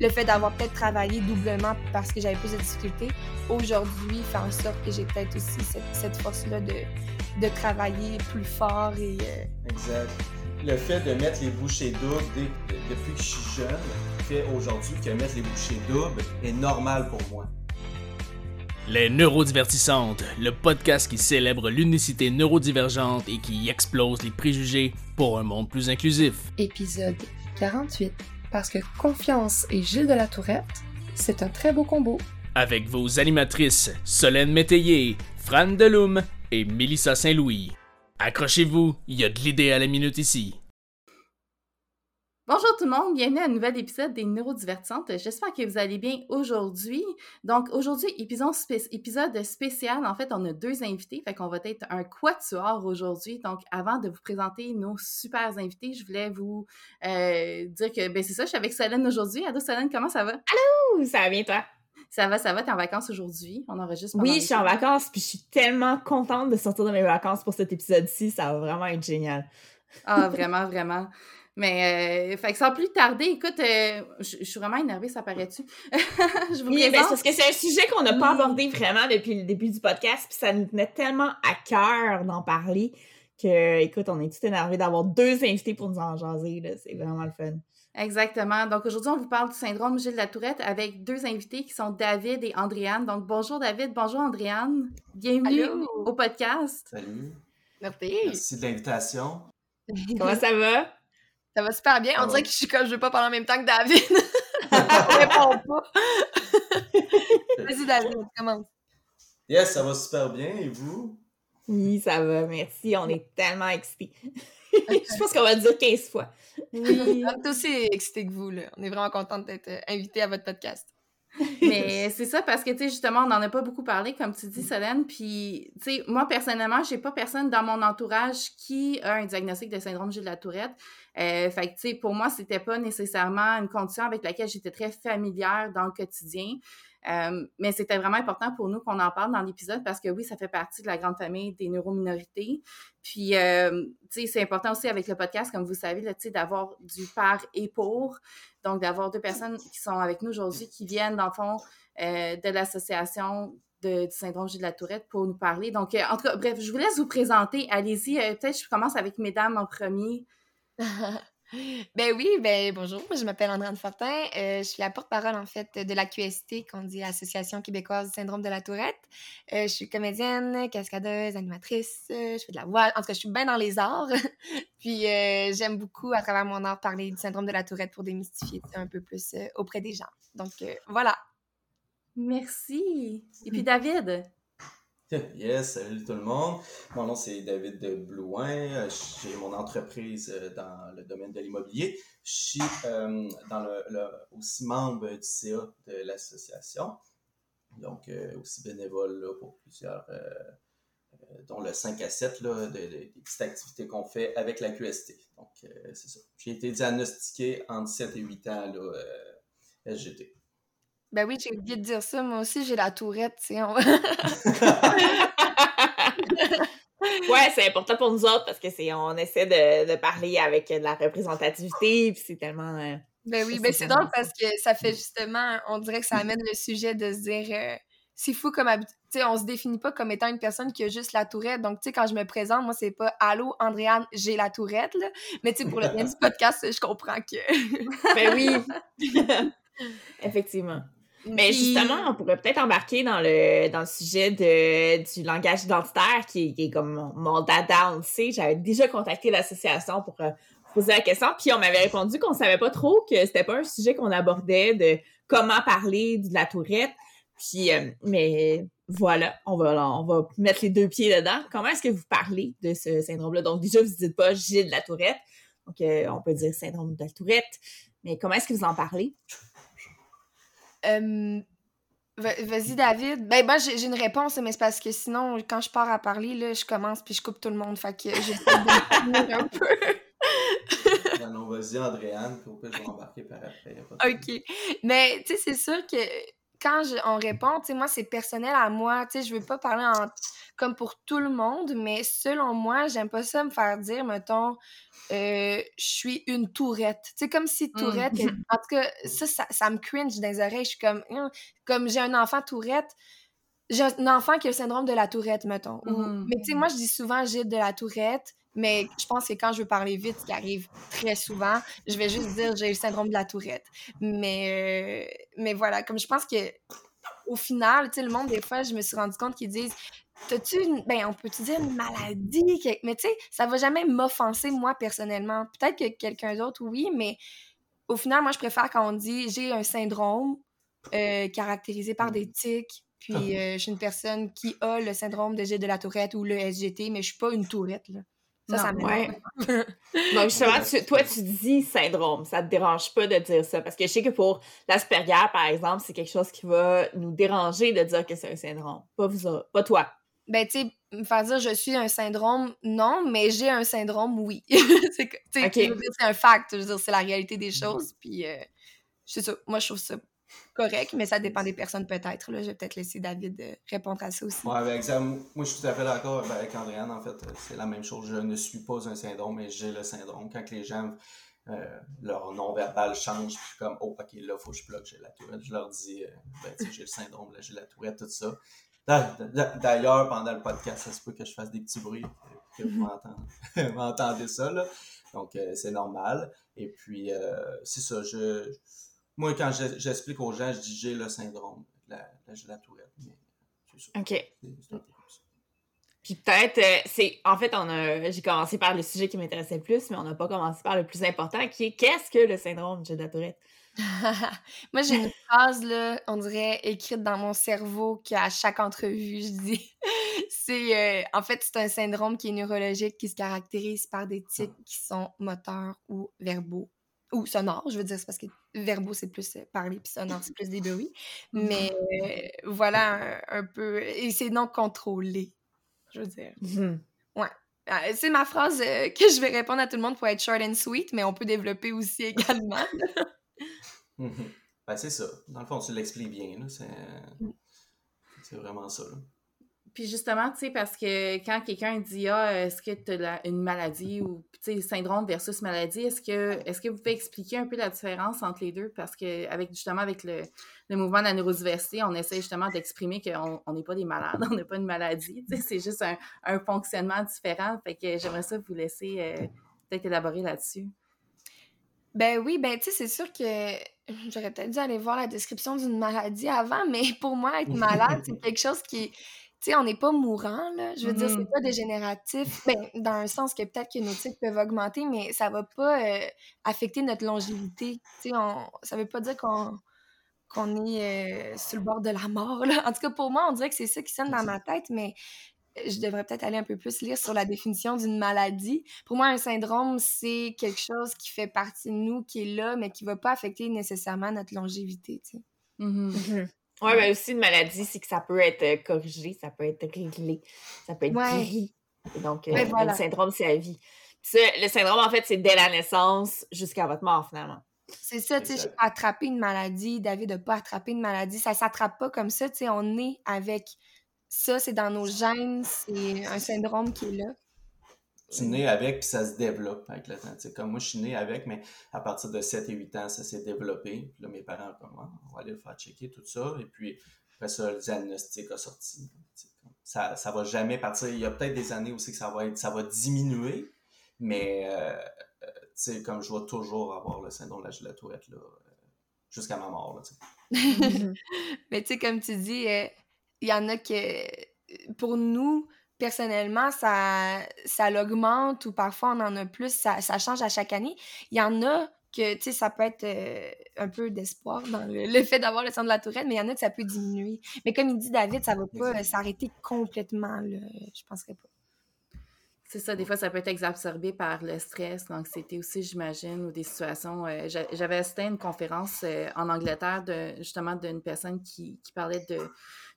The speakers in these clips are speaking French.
le fait d'avoir peut-être travaillé doublement parce que j'avais plus de difficultés, aujourd'hui, fait en sorte que j'ai peut-être aussi cette, force-là de, de travailler plus fort et... Euh, exact. Le fait de mettre les bouchées doubles depuis que je suis jeune fait aujourd'hui que mettre les bouchées doubles est normal pour moi. Les Neurodivertissantes, le podcast qui célèbre l'unicité neurodivergente et qui explose les préjugés pour un monde plus inclusif. Épisode 48. Parce que Confiance et Gilles de la Tourette, c'est un très beau combo. Avec vos animatrices Solène Métayer, Fran Deloum et Mélissa Saint-Louis. Accrochez-vous, il y a de l'idée à la minute ici. Bonjour tout le monde, bienvenue à un nouvel épisode des Neurodivertissantes. J'espère que vous allez bien aujourd'hui. Donc aujourd'hui, épisode, épisode spécial. En fait, on a deux invités, fait qu'on va être un quatuor aujourd'hui. Donc avant de vous présenter nos super invités, je voulais vous euh, dire que ben c'est ça, je suis avec Solène aujourd'hui. Allô Solène, comment ça va? Allô, ça va bien toi? Ça va, ça va, t'es en vacances aujourd'hui? On enregistre. Oui, je suis en vacances, puis je suis tellement contente de sortir de mes vacances pour cet épisode-ci. Ça va vraiment être génial. Ah, vraiment, vraiment. Mais, euh, fait que sans plus tarder, écoute, euh, je, suis vraiment énervée, ça paraît-tu? je vous oui, ben, parce que c'est un sujet qu'on n'a pas abordé vraiment depuis le début du podcast, puis ça nous tenait tellement à cœur d'en parler que, écoute, on est tout énervé d'avoir deux invités pour nous en jaser, C'est vraiment le fun. Exactement. Donc aujourd'hui, on vous parle du syndrome Gilles de la Tourette avec deux invités qui sont David et Andréane. Donc bonjour David, bonjour Andréane. Bienvenue au podcast. Salut. Merci. Merci de l'invitation. Comment ça va? Ça va super bien. On dirait que je suis comme je veux pas parler en même temps que David. On répond pas. Vas-y, David, commence. Yes, ça va super bien. Et vous? Oui, ça va. Merci. On est tellement excités. je pense qu'on va le dire 15 fois. Oui, on est aussi excités que vous. Là. On est vraiment contente d'être euh, invités à votre podcast. Mais c'est ça parce que, tu sais, justement, on n'en a pas beaucoup parlé, comme tu dis, Solène. Puis, tu sais, moi, personnellement, j'ai pas personne dans mon entourage qui a un diagnostic de syndrome de la Tourette. Euh, fait que, tu sais, pour moi, c'était pas nécessairement une condition avec laquelle j'étais très familière dans le quotidien. Euh, mais c'était vraiment important pour nous qu'on en parle dans l'épisode parce que oui, ça fait partie de la grande famille des neurominorités. Puis, euh, tu sais, c'est important aussi avec le podcast, comme vous savez, tu sais, d'avoir du par et pour. Donc, d'avoir deux personnes qui sont avec nous aujourd'hui, qui viennent, dans le fond, euh, de l'association du syndrome de la Tourette pour nous parler. Donc, en tout cas, bref, je vous laisse vous présenter. Allez-y. Peut-être je commence avec mesdames en premier. Ben oui, ben bonjour, je m'appelle Andréane Fortin. Euh, je suis la porte-parole en fait de la QST, qu'on dit Association québécoise du syndrome de la Tourette. Euh, je suis comédienne, cascadeuse, animatrice, euh, je fais de la voix. En tout cas, je suis bien dans les arts. Puis j'aime beaucoup à travers mon art parler du syndrome de la Tourette pour démystifier un peu plus auprès des gens. Donc voilà. Merci. Et puis David? Yes, salut tout le monde. Mon nom c'est David Blouin. J'ai mon entreprise euh, dans le domaine de l'immobilier. Je suis euh, le, aussi membre du CA de l'association. Donc euh, aussi bénévole pour plusieurs, dont le 5 à 7 là, de, des petites activités qu'on fait avec la QST. Donc c'est ça. J'ai été diagnostiqué entre 7 et 8 ans là, SGT. Ben oui, j'ai oublié de dire ça. Moi aussi, j'ai la tourette, tu sais. ouais, c'est important pour nous autres parce que c'est on essaie de, parler avec de la représentativité, puis c'est tellement. Euh, ben oui, ben c'est drôle parce que ça fait justement, on dirait que ça amène le sujet de se dire. Euh, c'est fou comme tu sais on se définit pas comme étant une personne qui a juste la tourette donc tu sais quand je me présente moi c'est pas allô Andréane j'ai la tourette là mais tu sais pour le bien du podcast je comprends que ben oui effectivement mais justement, on pourrait peut-être embarquer dans le, dans le sujet de, du langage identitaire qui, est comme mon, dada, on le sait. J'avais déjà contacté l'association pour euh, poser la question, puis on m'avait répondu qu'on savait pas trop que c'était pas un sujet qu'on abordait de comment parler de la tourette. Puis, euh, mais voilà, on va, on va mettre les deux pieds dedans. Comment est-ce que vous parlez de ce syndrome-là? Donc, déjà, vous dites pas j'ai de la tourette. Donc, euh, on peut dire syndrome de la tourette. Mais comment est-ce que vous en parlez? Vas-y, David. Ben, moi, j'ai une réponse, mais c'est parce que sinon, quand je pars à parler, là, je commence puis je coupe tout le monde. Fait que de un peu. non, non, vas-y, Andréane, puis au je vais embarquer par après. OK. Mais, tu sais, c'est sûr que quand on répond, tu sais, moi, c'est personnel à moi. Tu sais, je veux pas parler en, comme pour tout le monde, mais selon moi, j'aime pas ça me faire dire, mettons, euh, je suis une tourette. Tu sais, comme si mmh. tourette. En tout cas, ça, ça, me cringe dans les oreilles. Je suis comme, hein, comme j'ai un enfant tourette. J'ai un enfant qui a le syndrome de la tourette, mettons. Mmh. Mais tu sais, moi, je dis souvent, j'ai de la tourette. Mais je pense que quand je veux parler vite, ce qui arrive très souvent, je vais juste dire j'ai le syndrome de la tourette. Mais, euh, mais voilà, comme je pense que au final, tu sais, le monde, des fois, je me suis rendu compte qu'ils disent T'as-tu une. Ben, on peut-tu dire une maladie? Mais tu sais, ça va jamais m'offenser, moi, personnellement. Peut-être que quelqu'un d'autre, oui, mais au final, moi, je préfère quand on dit j'ai un syndrome euh, caractérisé par des tics, puis euh, je suis une personne qui a le syndrome de G de la tourette ou le SGT, mais je suis pas une tourette, là. Ça, ça ouais. Donc, justement, toi, tu dis syndrome. Ça te dérange pas de dire ça. Parce que je sais que pour l'Asperger, par exemple, c'est quelque chose qui va nous déranger de dire que c'est un syndrome. Pas vous, pas toi. Ben, tu sais, me faire dire je suis un syndrome, non, mais j'ai un syndrome, oui. c'est un fact. Je veux dire, c'est la réalité des choses. Puis, euh, c'est ça. Moi, je trouve ça correct, mais ça dépend des personnes peut-être. Je vais peut-être laisser David euh, répondre à ça aussi. Oui, avec ça, moi je suis tout à fait d'accord avec Andréane. En fait, c'est la même chose. Je ne suis pas un syndrome, mais j'ai le syndrome. Quand les gens, euh, leur non-verbal change, puis comme, oh, ok, là, il faut que je bloque, j'ai la tourette. Je leur dis, euh, ben, j'ai le syndrome, j'ai la tourette, tout ça. D'ailleurs, pendant le podcast, ça se peut que je fasse des petits bruits, que vous m'entendez ça, là. Donc, c'est normal. Et puis, c'est ça, je moi, quand j'explique aux gens, je dis j'ai le syndrome de la, la, tourette. OK. Puis peut-être, euh, c'est. En fait, on a, j'ai commencé par le sujet qui m'intéressait le plus, mais on n'a pas commencé par le plus important, qui est qu'est-ce que le syndrome de la tourette? Moi, j'ai une phrase, là, on dirait, écrite dans mon cerveau qu'à chaque entrevue, je dis. c'est. Euh, en fait, c'est un syndrome qui est neurologique, qui se caractérise par des tics qui sont moteurs ou verbaux ou sonore, je veux dire, c'est parce que verbaux, c'est plus euh, parler, puis sonore, c'est plus des bruits. Mmh Mais euh, voilà un, peu. Et c'est non contrôlé, je veux dire. Mmh ouais. Ah, c'est ma phrase euh, que je vais répondre à tout le monde pour être short and sweet, mais on peut développer aussi également. Mmh ben, c'est ça. Dans le fond, tu l'expliques bien. C'est vraiment ça. Là. Puis justement, tu sais, parce que quand quelqu'un dit Ah, est-ce que tu as une maladie ou tu sais, syndrome versus maladie, est-ce que est-ce que vous pouvez expliquer un peu la différence entre les deux? Parce que avec justement avec le, le mouvement de la neurodiversité, on essaie justement d'exprimer qu'on n'est pas des malades, on n'a pas une maladie. Tu sais, c'est juste un, un, fonctionnement différent. Fait que j'aimerais ça vous laisser euh, peut-être élaborer là-dessus. Ben oui, ben tu sais, c'est sûr que j'aurais peut-être dû aller voir la description d'une maladie avant, mais pour moi, être malade, c'est quelque chose qui tu sais, on n'est pas mourant, là. Je veux dire, c'est mmh pas dégénératif. Ben, dans un sens que peut-être que nos titres peuvent augmenter, mais ça va pas euh, affecter notre longévité. Tu sais, on... ça veut pas dire qu'on qu'on est euh, sur le bord de la mort, là. En tout cas, pour moi, on dirait que c'est ça qui sonne dans ma tête, mais euh, je devrais peut-être aller un peu plus lire sur la définition d'une maladie. Pour moi, un syndrome, c'est quelque chose qui fait partie de nous, qui est là, mais qui va pas affecter nécessairement notre longévité, tu sais. Mmh oui, mais aussi une maladie, c'est que ça peut être euh, corrigé, ça peut être réglé, ça peut être guéri. donc, euh, le syndrome, c'est la vie. le syndrome, en fait, c'est dès la naissance jusqu'à votre mort, finalement. C'est ça, tu sais, attrapé une maladie, David n'a pas attrapé une maladie, ça s'attrape pas comme ça, tu sais, on est avec ça, c'est dans nos gènes, c'est un syndrome qui est là tu nais avec, puis ça se développe avec le temps. comme moi, je suis né avec, mais à partir de 7 et 8 ans, ça s'est développé. Puis là, mes parents, comme, ah, on va aller le faire checker, tout ça. Et puis, après ça, le diagnostic a sorti. Ça, ça va jamais partir. Il y a peut-être des années aussi que ça va, être, ça va diminuer, mais euh, euh tu sais, comme je vais toujours avoir le syndrome de la gelatourette, là, euh, jusqu'à ma mort, là, mais tu sais, comme tu dis, euh, il y en a que, pour nous, personnellement, ça, ça l'augmente ou parfois on en a plus, ça, ça, change à chaque année. Il y en a que, tu sais, ça peut être euh, un peu d'espoir dans le, fait d'avoir le sang de la tourette, mais il y en a que ça peut diminuer. Mais comme il dit David, ça va pas euh, s'arrêter complètement, là, je penserais pas. C'est ça, des fois, ça peut être exacerbé par le stress, l'anxiété aussi, j'imagine, ou des situations. Euh, j'avais assisté à une conférence euh, en Angleterre, de, justement, d'une personne qui, parlait de,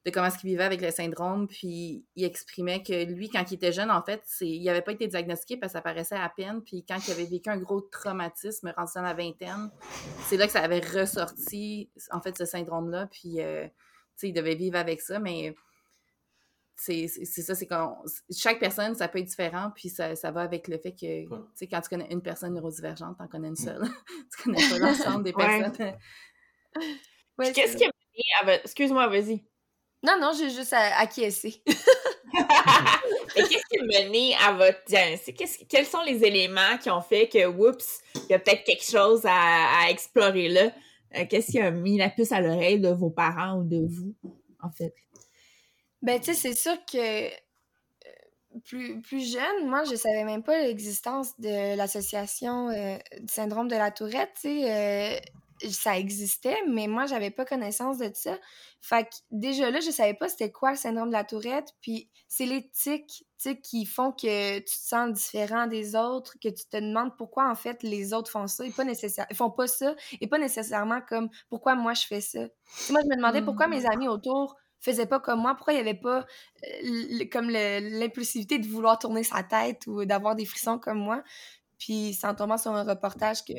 de comment est-ce qu'il vivait avec le syndrome, puis il exprimait que lui, quand il était jeune, en fait, il n'avait pas été diagnostiqué parce que ça paraissait à peine, puis quand il avait vécu un gros traumatisme rendu dans la vingtaine, c'est là que ça avait ressorti, en fait, ce syndrome-là, puis, euh, tu sais, il devait vivre avec ça, mais c'est ça, c'est quand chaque personne, ça peut être différent, puis ça, ça va avec le fait que, tu sais, quand tu connais une personne neurodivergente, t'en connais une mm. seule. tu connais pas l'ensemble des personnes. Qu'est-ce qui a mené à votre... Excuse-moi, vas-y. Non, non, j'ai juste acquiescé. qu'est-ce qui a mené à votre diagnostic? Quels sont les éléments qui ont fait que, oups, il y a peut-être quelque chose à, à explorer là? Euh, qu'est-ce qui a mis la puce à l'oreille de vos parents ou de vous, en fait? Ben, tu sais, c'est sûr que euh, plus, plus jeune, moi, je savais même pas l'existence de l'association euh, du syndrome de la tourette, tu sais. Euh, ça existait, mais moi, j'avais pas connaissance de ça. Fait que déjà là, je savais pas c'était quoi le syndrome de la tourette. Puis c'est les tics, qui font que tu te sens différent des autres, que tu te demandes pourquoi, en fait, les autres font ça et pas nécessaire, font pas ça, et pas nécessairement comme pourquoi moi je fais ça. moi, je me demandais pourquoi mes mmh. amis autour faisait pas comme moi, pourquoi il n'y avait pas euh, comme l'impulsivité de vouloir tourner sa tête ou d'avoir des frissons comme moi. Puis c'est en tombant sur un reportage que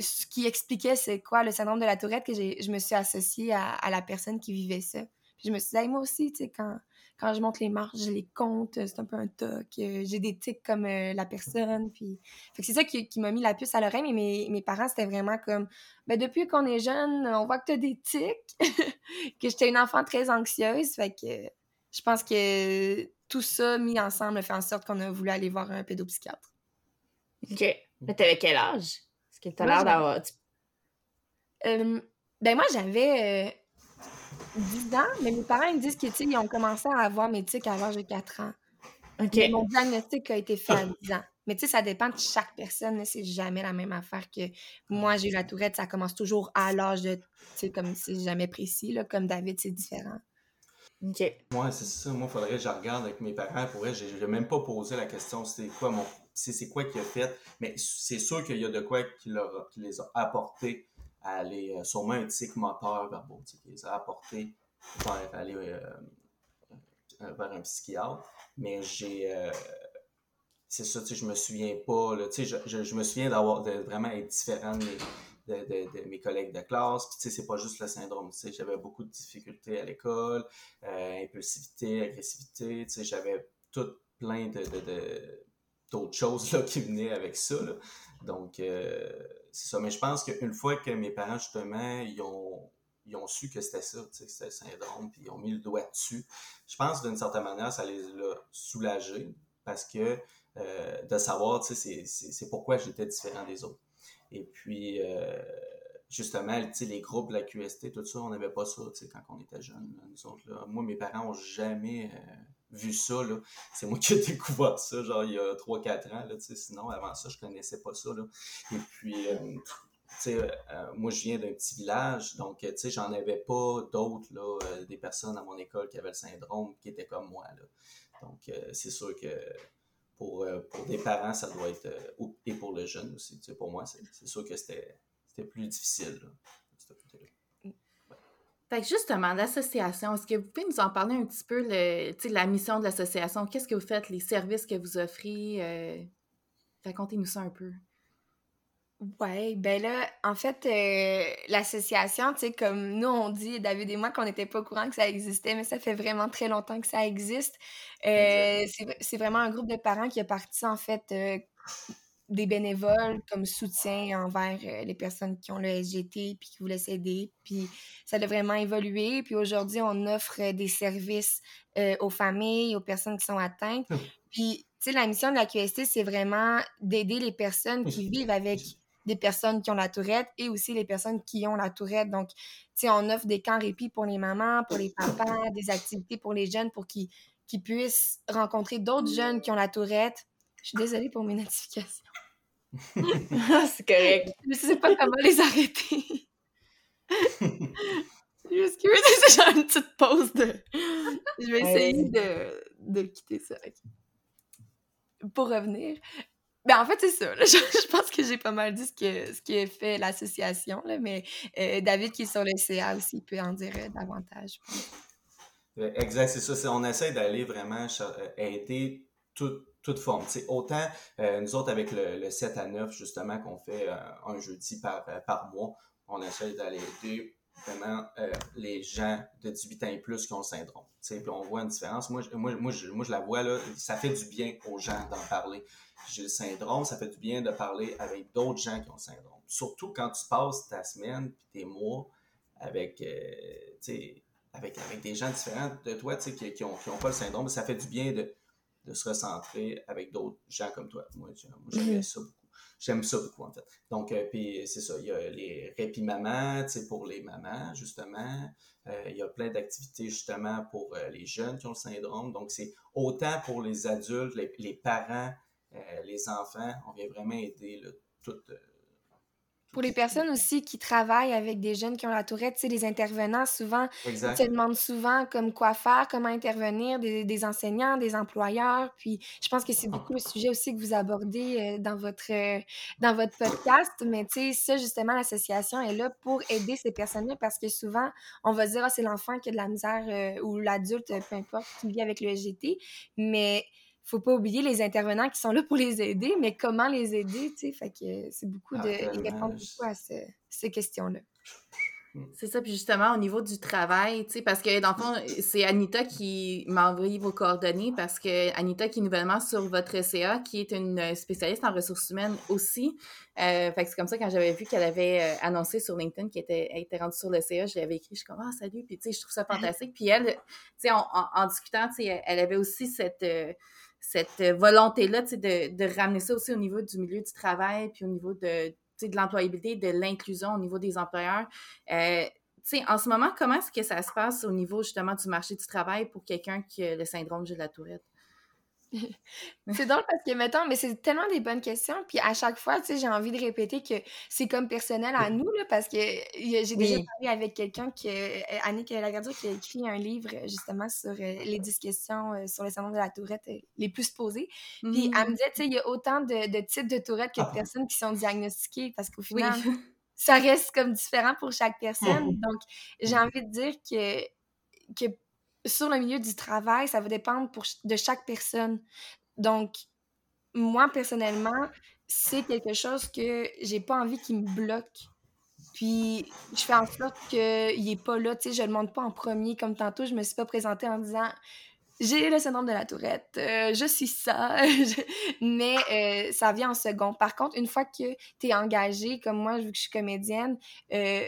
ce qui expliquait c'est quoi le syndrome de la tourette que je me suis associée à, la personne qui vivait ça. Puis je me suis dit, moi aussi, tu sais, quand, quand je monte les marches, je les compte, c'est un peu un toc. Euh, j'ai des tics comme euh, la personne. Puis... c'est ça qui, m'a mis la puce à l'oreille, mais mes, parents, c'était vraiment comme ben, depuis qu'on est jeune, on voit que tu as des tics, que j'étais une enfant très anxieuse. Fait que je pense que tout ça mis ensemble fait en sorte qu'on a voulu aller voir un pédopsychiatre. OK. Mais t'avais quel âge? T'as l'air d'avoir. Euh, ben moi, j'avais 10 ans, mais mes parents me disent qu'ils ont commencé à avoir mes tics à l'âge de 4 ans. Mon diagnostic a été fait à 10 ans. Mais tu sais, ça dépend de chaque personne. C'est jamais la même affaire que moi, j'ai eu la tourette. Ça commence toujours à l'âge de. Tu sais, comme c'est jamais précis. Là, comme David, c'est différent. OK. Moi, c'est ça. Moi, il faudrait que je regarde avec mes parents. Pour vrai, je n'ai même pas posé la question c'était quoi mon. C'est quoi qu'il a fait. Mais c'est sûr qu'il y a de quoi qui, leur, les a apportés à aller, euh, sûrement un tic moteur verbal, qui les a apportés vers aller euh, euh, vers un psychiatre. Mais j'ai. c'est ça, je me souviens pas, tu sais, je, je, me souviens d'avoir vraiment être différent de mes, de, mes collègues de classe. Puis, tu sais, c'est pas juste le syndrome, tu sais, j'avais beaucoup de difficultés à l'école, impulsivité, agressivité, tu sais, j'avais tout plein de, d'autres choses là, qui venaient avec ça. Donc, c'est ça. Mais je pense qu'une fois que mes parents, justement, ils ont, ils ont su que c'était ça, que c'était le syndrome, puis ils ont mis le doigt dessus, je pense d'une certaine manière, ça les a soulagés parce que euh, de savoir, c'est pourquoi j'étais différent des autres. Et puis, euh, justement, les groupes, la QST, tout ça, on n'avait pas ça quand on était jeunes. Moi, mes parents n'ont jamais euh, vu ça. C'est moi qui ai découvert ça, genre il y a 3-4 ans. Là, sinon, avant ça, je connaissais pas ça. Là. Et puis, euh, euh, moi, je viens d'un petit village, donc j'en avais pas d'autres, là, des personnes à mon école qui avaient le syndrome qui étaient comme moi. Là. Donc, c'est sûr que pour, pour des parents, ça doit être. et pour le jeune aussi. Pour moi, c'est sûr que c'était plus difficile. Fait que justement, l'association, est-ce que vous pouvez nous en parler un petit peu, le, la mission de l'association? Qu'est-ce que vous faites, les services que vous offrez? Euh, racontez-nous ça un peu. Oui, ben là, en fait, euh, l'association, tu sais, comme nous, on dit, David et moi, qu'on n'était pas au courant que ça existait, mais ça fait vraiment très longtemps que ça existe. Euh, c'est vraiment un groupe de parents qui a parti, en fait, des bénévoles comme soutien envers euh, les personnes qui ont le SGT puis qui voulaient s'aider. Puis ça a vraiment évolué. Puis aujourd'hui, on offre euh, des services euh, aux familles, aux personnes qui sont atteintes. Hum. Puis, tu sais, la mission de la QST, c'est vraiment d'aider les personnes qui vivent avec des personnes qui ont la tourette et aussi les personnes qui ont la tourette. Donc, tu sais, on offre des camps répit pour les mamans, pour les papas, des activités pour les jeunes pour qu'ils puissent rencontrer d'autres jeunes qui ont la tourette. Je suis désolée pour mes notifications. c'est correct. Je sais pas comment les arrêter. Excusez, j'ai une petite pause de. Je vais essayer de, de quitter ça. pour revenir, ben en fait, c'est ça. Je, pense que j'ai pas mal dit ce que, ce qui fait l'association, mais euh, David qui est sur le CA aussi peut en dire euh, davantage. Exact, c'est ça. On essaie d'aller vraiment aider toute, toute forme. autant nous autres avec le, 7 à 9, justement, qu'on fait un jeudi par, par mois, on essaie d'aller aider vraiment euh, les gens de 18 ans et plus qui ont le syndrome. Puis on voit une différence. Moi, moi, moi, je, moi, je la vois, là, ça fait du bien aux gens d'en parler. J'ai le syndrome, ça fait du bien de parler avec d'autres gens qui ont le syndrome. Surtout quand tu passes ta semaine puis tes mois avec, euh, avec, avec des gens différents de toi qui n'ont qui qui ont pas le syndrome. Ça fait du bien de, de se recentrer avec d'autres gens comme toi. Moi, j'aime mm-hmm. ça beaucoup. J'aime ça beaucoup, en fait. Donc, euh, puis c'est ça, il y a les répits mamans, tu sais, pour les mamans, justement. Euh, il y a plein d'activités, justement, pour euh, les jeunes qui ont le syndrome. Donc, c'est autant pour les adultes, les, parents, les enfants. On vient vraiment aider là, toutes pour les personnes aussi qui travaillent avec des jeunes qui ont la tourette, tu sais, les intervenants, souvent, ils te demandent souvent comme quoi faire, comment intervenir, des, enseignants, des employeurs. Puis je pense que c'est beaucoup le sujet aussi que vous abordez euh, dans, votre, euh, dans votre podcast. Mais tu sais, ça, justement, l'association est là pour aider ces personnes-là parce que souvent, on va dire, ah, c'est l'enfant qui a de la misère euh, ou l'adulte, peu importe, qui vit avec le EGT. Mais faut pas oublier les intervenants qui sont là pour les aider, mais comment les aider, tu sais, fait que c'est beaucoup de... répondre beaucoup à ces questions-là. C'est ça, puis justement, au niveau du travail, tu sais, parce que dans le fond, c'est Anita qui m'a envoyé vos coordonnées, parce que Anita qui est nouvellement sur votre CA, qui est une spécialiste en ressources humaines aussi. Euh, fait que c'est comme ça, quand j'avais vu qu'elle avait euh, annoncé sur LinkedIn qu'elle était, était rendue sur le CA, je l'avais écrit, je suis comme, ah, salut, puis tu sais, je trouve ça fantastique. Puis elle, tu sais, en, en, discutant, tu sais, elle avait aussi cette... Euh, cette volonté-là de, de ramener ça aussi au niveau du milieu du travail, puis au niveau de, de l'employabilité, de l'inclusion au niveau des employeurs. Euh, en ce moment, comment est-ce que ça se passe au niveau justement du marché du travail pour quelqu'un qui a le syndrome de la tourette? c'est drôle parce que, mettons, mais c'est tellement des bonnes questions. Puis à chaque fois, tu sais, j'ai envie de répéter que c'est comme personnel à nous, là, parce que j'ai déjà parlé avec quelqu'un, qui, euh, Annick Lagardier, qui a écrit un livre justement sur euh, les 10 questions euh, sur le syndrome de la tourette les plus posées. Puis elle me mmh. disait, tu sais, il y a autant de, types de tourette que de ah. personnes qui sont diagnostiquées parce qu'au final, ça reste comme différent pour chaque personne. Mmh. Donc, j'ai mmh. envie de dire que, que sur le milieu du travail, ça va dépendre pour, de chaque personne. Donc, moi, personnellement, c'est quelque chose que j'ai pas envie qu'il me bloque. Puis, je fais en sorte qu'il est pas là. Tu sais, je le montre pas en premier. Comme tantôt, je me suis pas présentée en disant j'ai le syndrome de la tourette, euh, je suis ça, mais euh, ça vient en second. Par contre, une fois que tu es engagée, comme moi, vu que je suis comédienne, euh,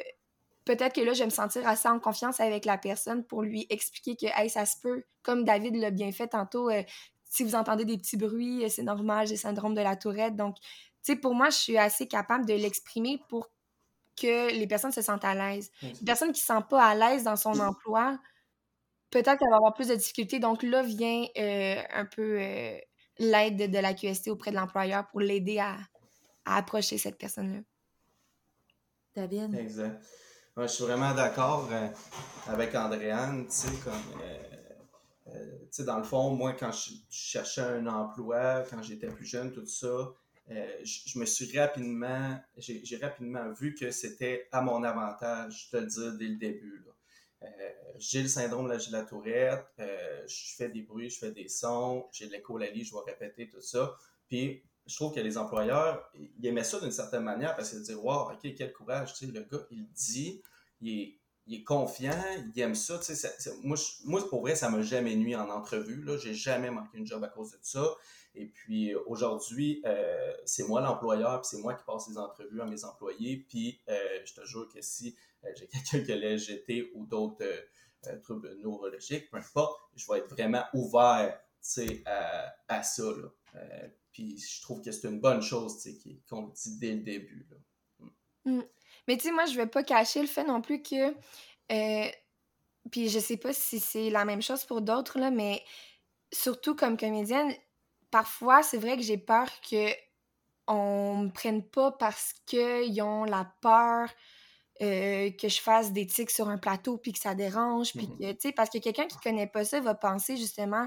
peut-être que là, je vais me sentir assez en confiance avec la personne pour lui expliquer que, hey, ça se peut, comme David l'a bien fait tantôt, euh, si vous entendez des petits bruits, euh, c'est normal, j'ai le syndrome de la tourette. Donc, tu sais, pour moi, je suis assez capable de l'exprimer pour que les personnes se sentent à l'aise. Une personne qui ne se sent pas à l'aise dans son emploi, peut-être qu'elle va avoir plus de difficultés. Donc là vient euh, un peu l'aide de, la QST auprès de l'employeur pour l'aider à, à, approcher cette personne-là. David? Exact je suis vraiment d'accord euh, avec Andréane, tu sais, comme, euh, euh, dans le fond, moi, quand je, cherchais un emploi, quand j'étais plus jeune, tout ça, je, me suis rapidement, j'ai rapidement vu que c'était à mon avantage, je te le dire dès le début. j'ai le syndrome de la, tourette, je fais des bruits, je fais des sons, j'ai de l'écholalie, je vais répéter tout ça. Puis je trouve que les employeurs, ils aimaient ça d'une certaine manière parce qu'ils disaient Wow, ok, quel courage, tu le gars, il dit, il est, confiant, il aime ça. Tu sais, moi, moi, pour vrai, ça m'a jamais nuit en entrevue. Je J'ai jamais manqué une job à cause de ça. Et puis aujourd'hui, euh, c'est moi l'employeur, puis c'est moi qui passe les entrevues à mes employés. Puis euh, je te jure que si euh, j'ai quelqu'un qui a ou d'autres troubles neurologiques, peu importe, je vais être vraiment ouvert à, à ça. Puis je trouve que c'est une bonne chose qu'on dit dès le début. Là. Mm. Mais tu sais, moi, je vais pas cacher le fait non plus que. Euh, puis je sais pas si c'est la même chose pour d'autres, là, mais surtout comme comédienne, parfois, c'est vrai que j'ai peur que on me prenne pas parce qu'ils ont la peur euh, que je fasse des tics sur un plateau puis que ça dérange. Puis mm-hmm. que, tu sais, parce que quelqu'un qui connaît pas ça va penser justement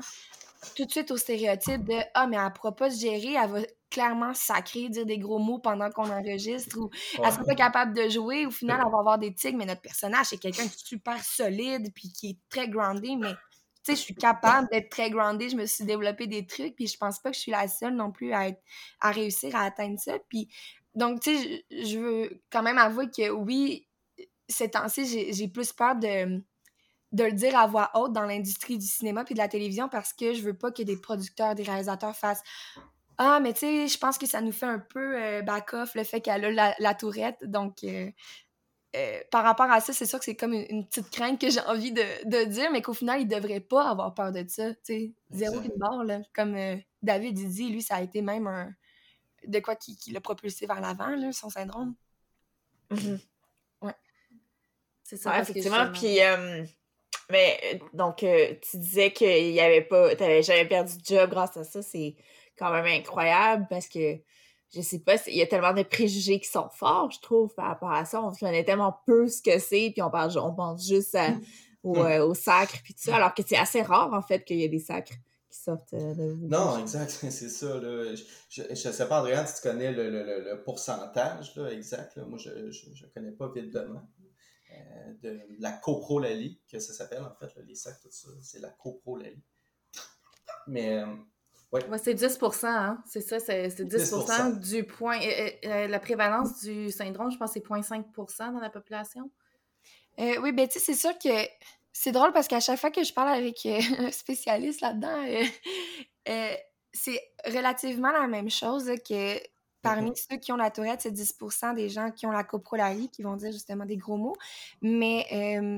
tout de suite au stéréotype de Ah, mais elle pourra pas se gérer, elle va clairement sacrer, dire des gros mots pendant qu'on enregistre, ou elle sera pas capable de jouer. Au final, elle va avoir des tics, mais notre personnage, c'est quelqu'un qui est super solide, puis qui est très groundé, mais tu sais, je suis capable d'être très groundée, je me suis développé des trucs, puis je pense pas que je suis la seule non plus à, être, à réussir à atteindre ça. Puis, donc, tu sais, je veux quand même avouer que oui, ces temps-ci, j'ai plus peur de, de le dire à voix haute dans l'industrie du cinéma puis de la télévision parce que je veux pas que des producteurs, des réalisateurs fassent Ah, mais tu sais, je pense que ça nous fait un peu euh, back-off le fait qu'elle a la, tourette. Donc, euh, euh, par rapport à ça, c'est sûr que c'est comme une, petite crainte que j'ai envie de, dire, mais qu'au final, il devrait pas avoir peur de ça. Tu sais, zéro de barre, là. Comme David dit, lui, ça a été même un. de quoi qui, l'a propulsé vers l'avant, son syndrome. Mm-hmm. Ouais. C'est ça. effectivement. Puis mais euh, donc, euh, tu disais qu'il y avait pas, t'avais jamais perdu de job grâce à ça. C'est quand même incroyable parce que je sais pas, il y a tellement de préjugés qui sont forts, je trouve, par rapport à ça. On connaît tellement peu ce que c'est, puis on, parle, on pense juste mm. au, au, sacre, puis tout ça, alors que c'est assez rare, en fait, qu'il y ait des sacres qui sortent euh, de Non, exact, c'est ça. Là. Je, ne sais pas, Adrien, si tu connais le, le, le pourcentage là, exact. Là. Moi, je ne connais pas vite demain de la coprolalie, que ça s'appelle en fait, les sacs, tout ça, c'est la coprolalie. Mais, euh, ouais. c'est 10 hein? c'est ça, c'est 10%, du point. Euh, euh, la prévalence du syndrome, je pense, c'est 0,5% dans la population. oui, ben, tu sais, c'est sûr que c'est drôle parce qu'à chaque fois que je parle avec un spécialiste là-dedans, c'est relativement la même chose que Parmi ceux qui ont la tourette, c'est 10% des gens qui ont la coprolalie qui vont dire justement des gros mots. Mais,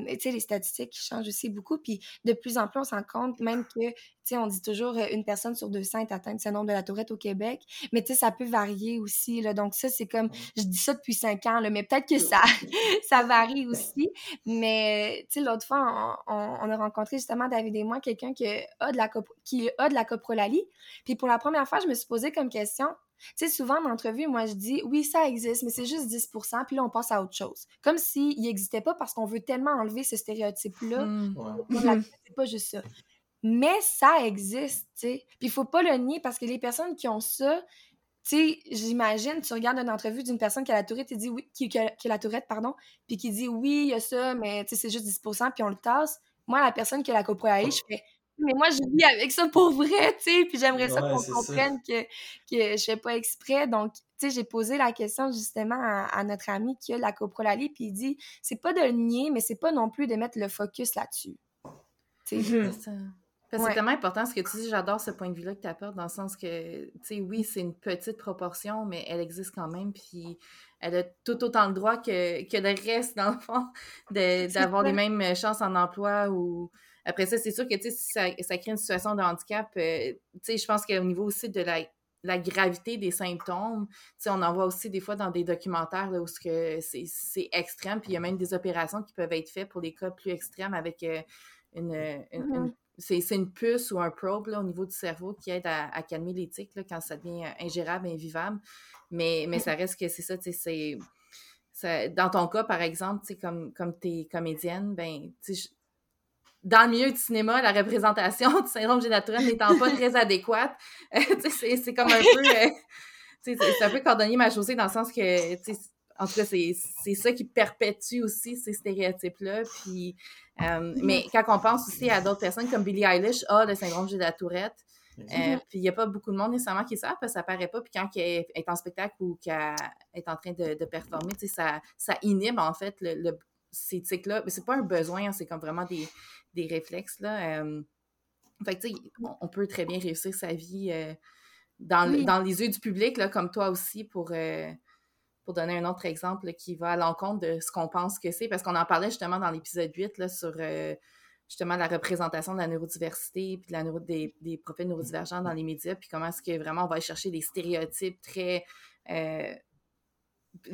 tu sais, les statistiques changent aussi beaucoup. Puis de plus en plus, on se rend compte même que, tu sais, on dit toujours une personne sur 200 est atteinte de ce nombre de la tourette au Québec. Mais, tu sais, ça peut varier aussi. Là. Donc, ça, c'est comme, je dis ça depuis cinq ans, là, mais peut-être que ça, ça varie aussi. Mais, tu sais, l'autre fois, on, on, a rencontré justement David et moi quelqu'un qui a de la, qui a de la coprolalie. Puis pour la première fois, je me suis posé comme question, tu sais, souvent en entrevue, moi, je dis oui, ça existe, mais c'est juste 10% puis là, on passe à autre chose. Comme s'il n'existait pas parce qu'on veut tellement enlever ce stéréotype-là. Mmh. C'est pas juste ça. Mais ça existe, tu sais. Puis il faut pas le nier parce que les personnes qui ont ça, tu sais, j'imagine, tu regardes une entrevue d'une personne qui a la tourette et dit oui, qui, a, la tourette, pardon, puis qui dit oui, il y a ça, mais tu sais, c'est juste 10% puis on le tasse. Moi, la personne qui a la coproaïe, je fais mais moi, je vis avec ça pour vrai, tu sais, puis j'aimerais ça qu'on comprenne que, que je fais pas exprès. Donc, tu sais, j'ai posé la question justement à, notre ami qui a la coprolalie, puis il dit, c'est pas de le nier, mais c'est pas non plus de mettre le focus là-dessus. C'est C'est tellement important ce que tu dis, j'adore ce point de vue-là que tu apportes, dans le sens que, tu sais, oui, c'est une petite proportion, mais elle existe quand même, puis elle a tout autant le droit que, que le reste, dans le fond, d'avoir les mêmes chances en emploi ou après ça, c'est sûr que ça, ça crée une situation de handicap. Euh, je pense qu'au niveau aussi de la, la gravité des symptômes, on en voit aussi des fois dans des documentaires là, où c'est extrême, puis il y a même des opérations qui peuvent être faites pour les cas plus extrêmes avec euh, une, mm-hmm. c'est une puce ou un probe là, au niveau du cerveau qui aide à, calmer les tics quand ça devient ingérable, invivable. Mais, mais ça reste que c'est ça, c'est. Dans ton cas, par exemple, comme, comme tu es comédienne, ben, dans le milieu du cinéma, la représentation du syndrome gélaturel n'étant pas très adéquate, euh, c'est comme un peu. Euh, c'est un peu cordonnier ma chaussée dans le sens que, en tout cas, c'est ça qui perpétue aussi ces stéréotypes-là. Puis, euh, mais quand on pense aussi à d'autres personnes comme Billie Eilish a le syndrome de la tourette, puis il n'y a pas beaucoup de monde nécessairement qui savent parce que ça paraît pas. Puis quand elle est en spectacle ou qu'elle est en train de, de performer, ça, ça inhibe en fait le, ces tics-là. Mais c'est pas un besoin, hein, c'est comme vraiment des, des réflexes. Là. fait tu sais, on, peut très bien réussir sa vie euh, dans, dans, les yeux du public, là, comme toi aussi, pour, euh, pour donner un autre exemple qui va à l'encontre de ce qu'on pense que c'est. Parce qu'on en parlait justement dans l'épisode 8 là, sur euh, justement la représentation de la neurodiversité puis de la neuro des, des profils neurodivergents dans les médias, puis comment est-ce que vraiment on va aller chercher des stéréotypes très.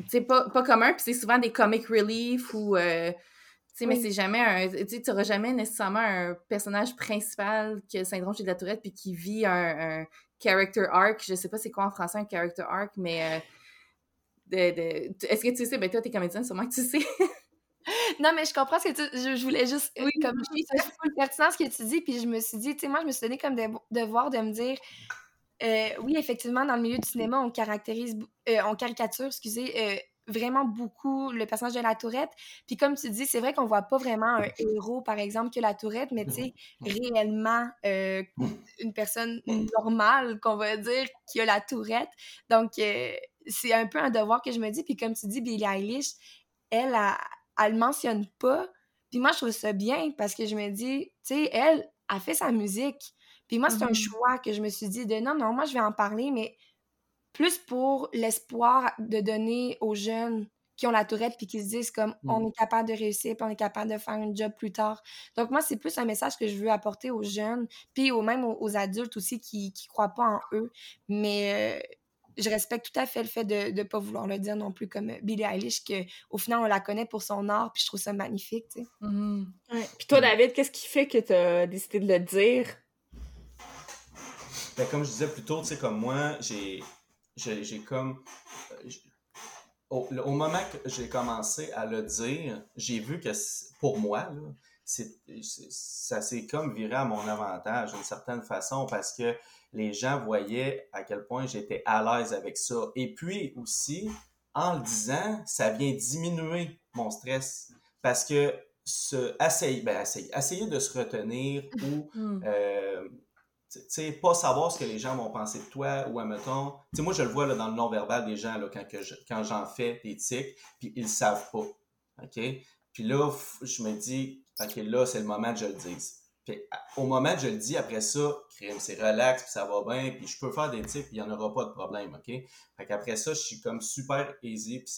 sais, pas, pas communs, puis c'est souvent des comic relief ou mais c'est jamais un. Tu n'auras jamais nécessairement un personnage principal qui a le syndrome de la Tourette puis qui vit un, character arc. Je sais pas c'est quoi en français un character arc, mais. Euh, est-ce que tu sais? Ben, toi, t'es comédienne, sûrement que tu sais. Non, mais je comprends ce que tu... Je, voulais juste... Oui, comme je pertinent ce que tu dis, puis je me suis dit, tu sais, moi, je me suis donné comme devoir de me dire... Euh, oui, effectivement, dans le milieu du cinéma, on caractérise... Euh, on caricature, excusez, euh, vraiment beaucoup le personnage de la tourette. Puis comme tu dis, c'est vrai qu'on voit pas vraiment un héros, par exemple, que la tourette, mais tu sais, réellement une personne normale, qu'on va dire, qui a la tourette. Donc, c'est un peu un devoir que je me dis. Puis comme tu dis, Billie Eilish, elle, a elle le mentionne pas. Puis moi, je trouve ça bien parce que je me dis, tu sais, elle a fait sa musique. Puis moi, c'est un mm-hmm. choix que je me suis dit de non, non, moi, je vais en parler, mais plus pour l'espoir de donner aux jeunes qui ont la tourette puis qui se disent comme on mm. est capable de réussir puis on est capable de faire un job plus tard. Donc moi c'est plus un message que je veux apporter aux jeunes puis au même aux, adultes aussi qui qui croient pas en eux mais euh, je respecte tout à fait le fait de ne pas vouloir le dire non plus comme Billie Eilish, qu'au final, on la connaît pour son art, puis je trouve ça magnifique, tu sais. Mm-hmm. Puis toi, David, qu'est-ce qui fait que tu as décidé de le dire? Ben, comme je disais plus tôt, tu sais, comme moi, j'ai, j'ai, comme... Euh, au, au, moment que j'ai commencé à le dire, j'ai vu que pour moi, là, c'est, ça s'est comme viré à mon avantage d'une certaine façon parce que les gens voyaient à quel point j'étais à l'aise avec ça. Et puis aussi, en le disant, ça vient diminuer mon stress parce que se, essayer, ben essayer, de se retenir ou mm. Euh, sais, pas savoir ce que les gens vont penser de toi ou admettons, tu sais, moi je le vois là, dans le non-verbal des gens là, quand, que quand j'en fais des tics, puis ils le savent pas, ok? Puis là, je me dis, ok, là c'est le moment que je le dise au moment où je le dis, après ça, c'est relax, puis ça va bien, puis je peux faire des tics, puis il n'y en aura pas de problème, OK? Fait qu'après ça, je suis comme super easy, puis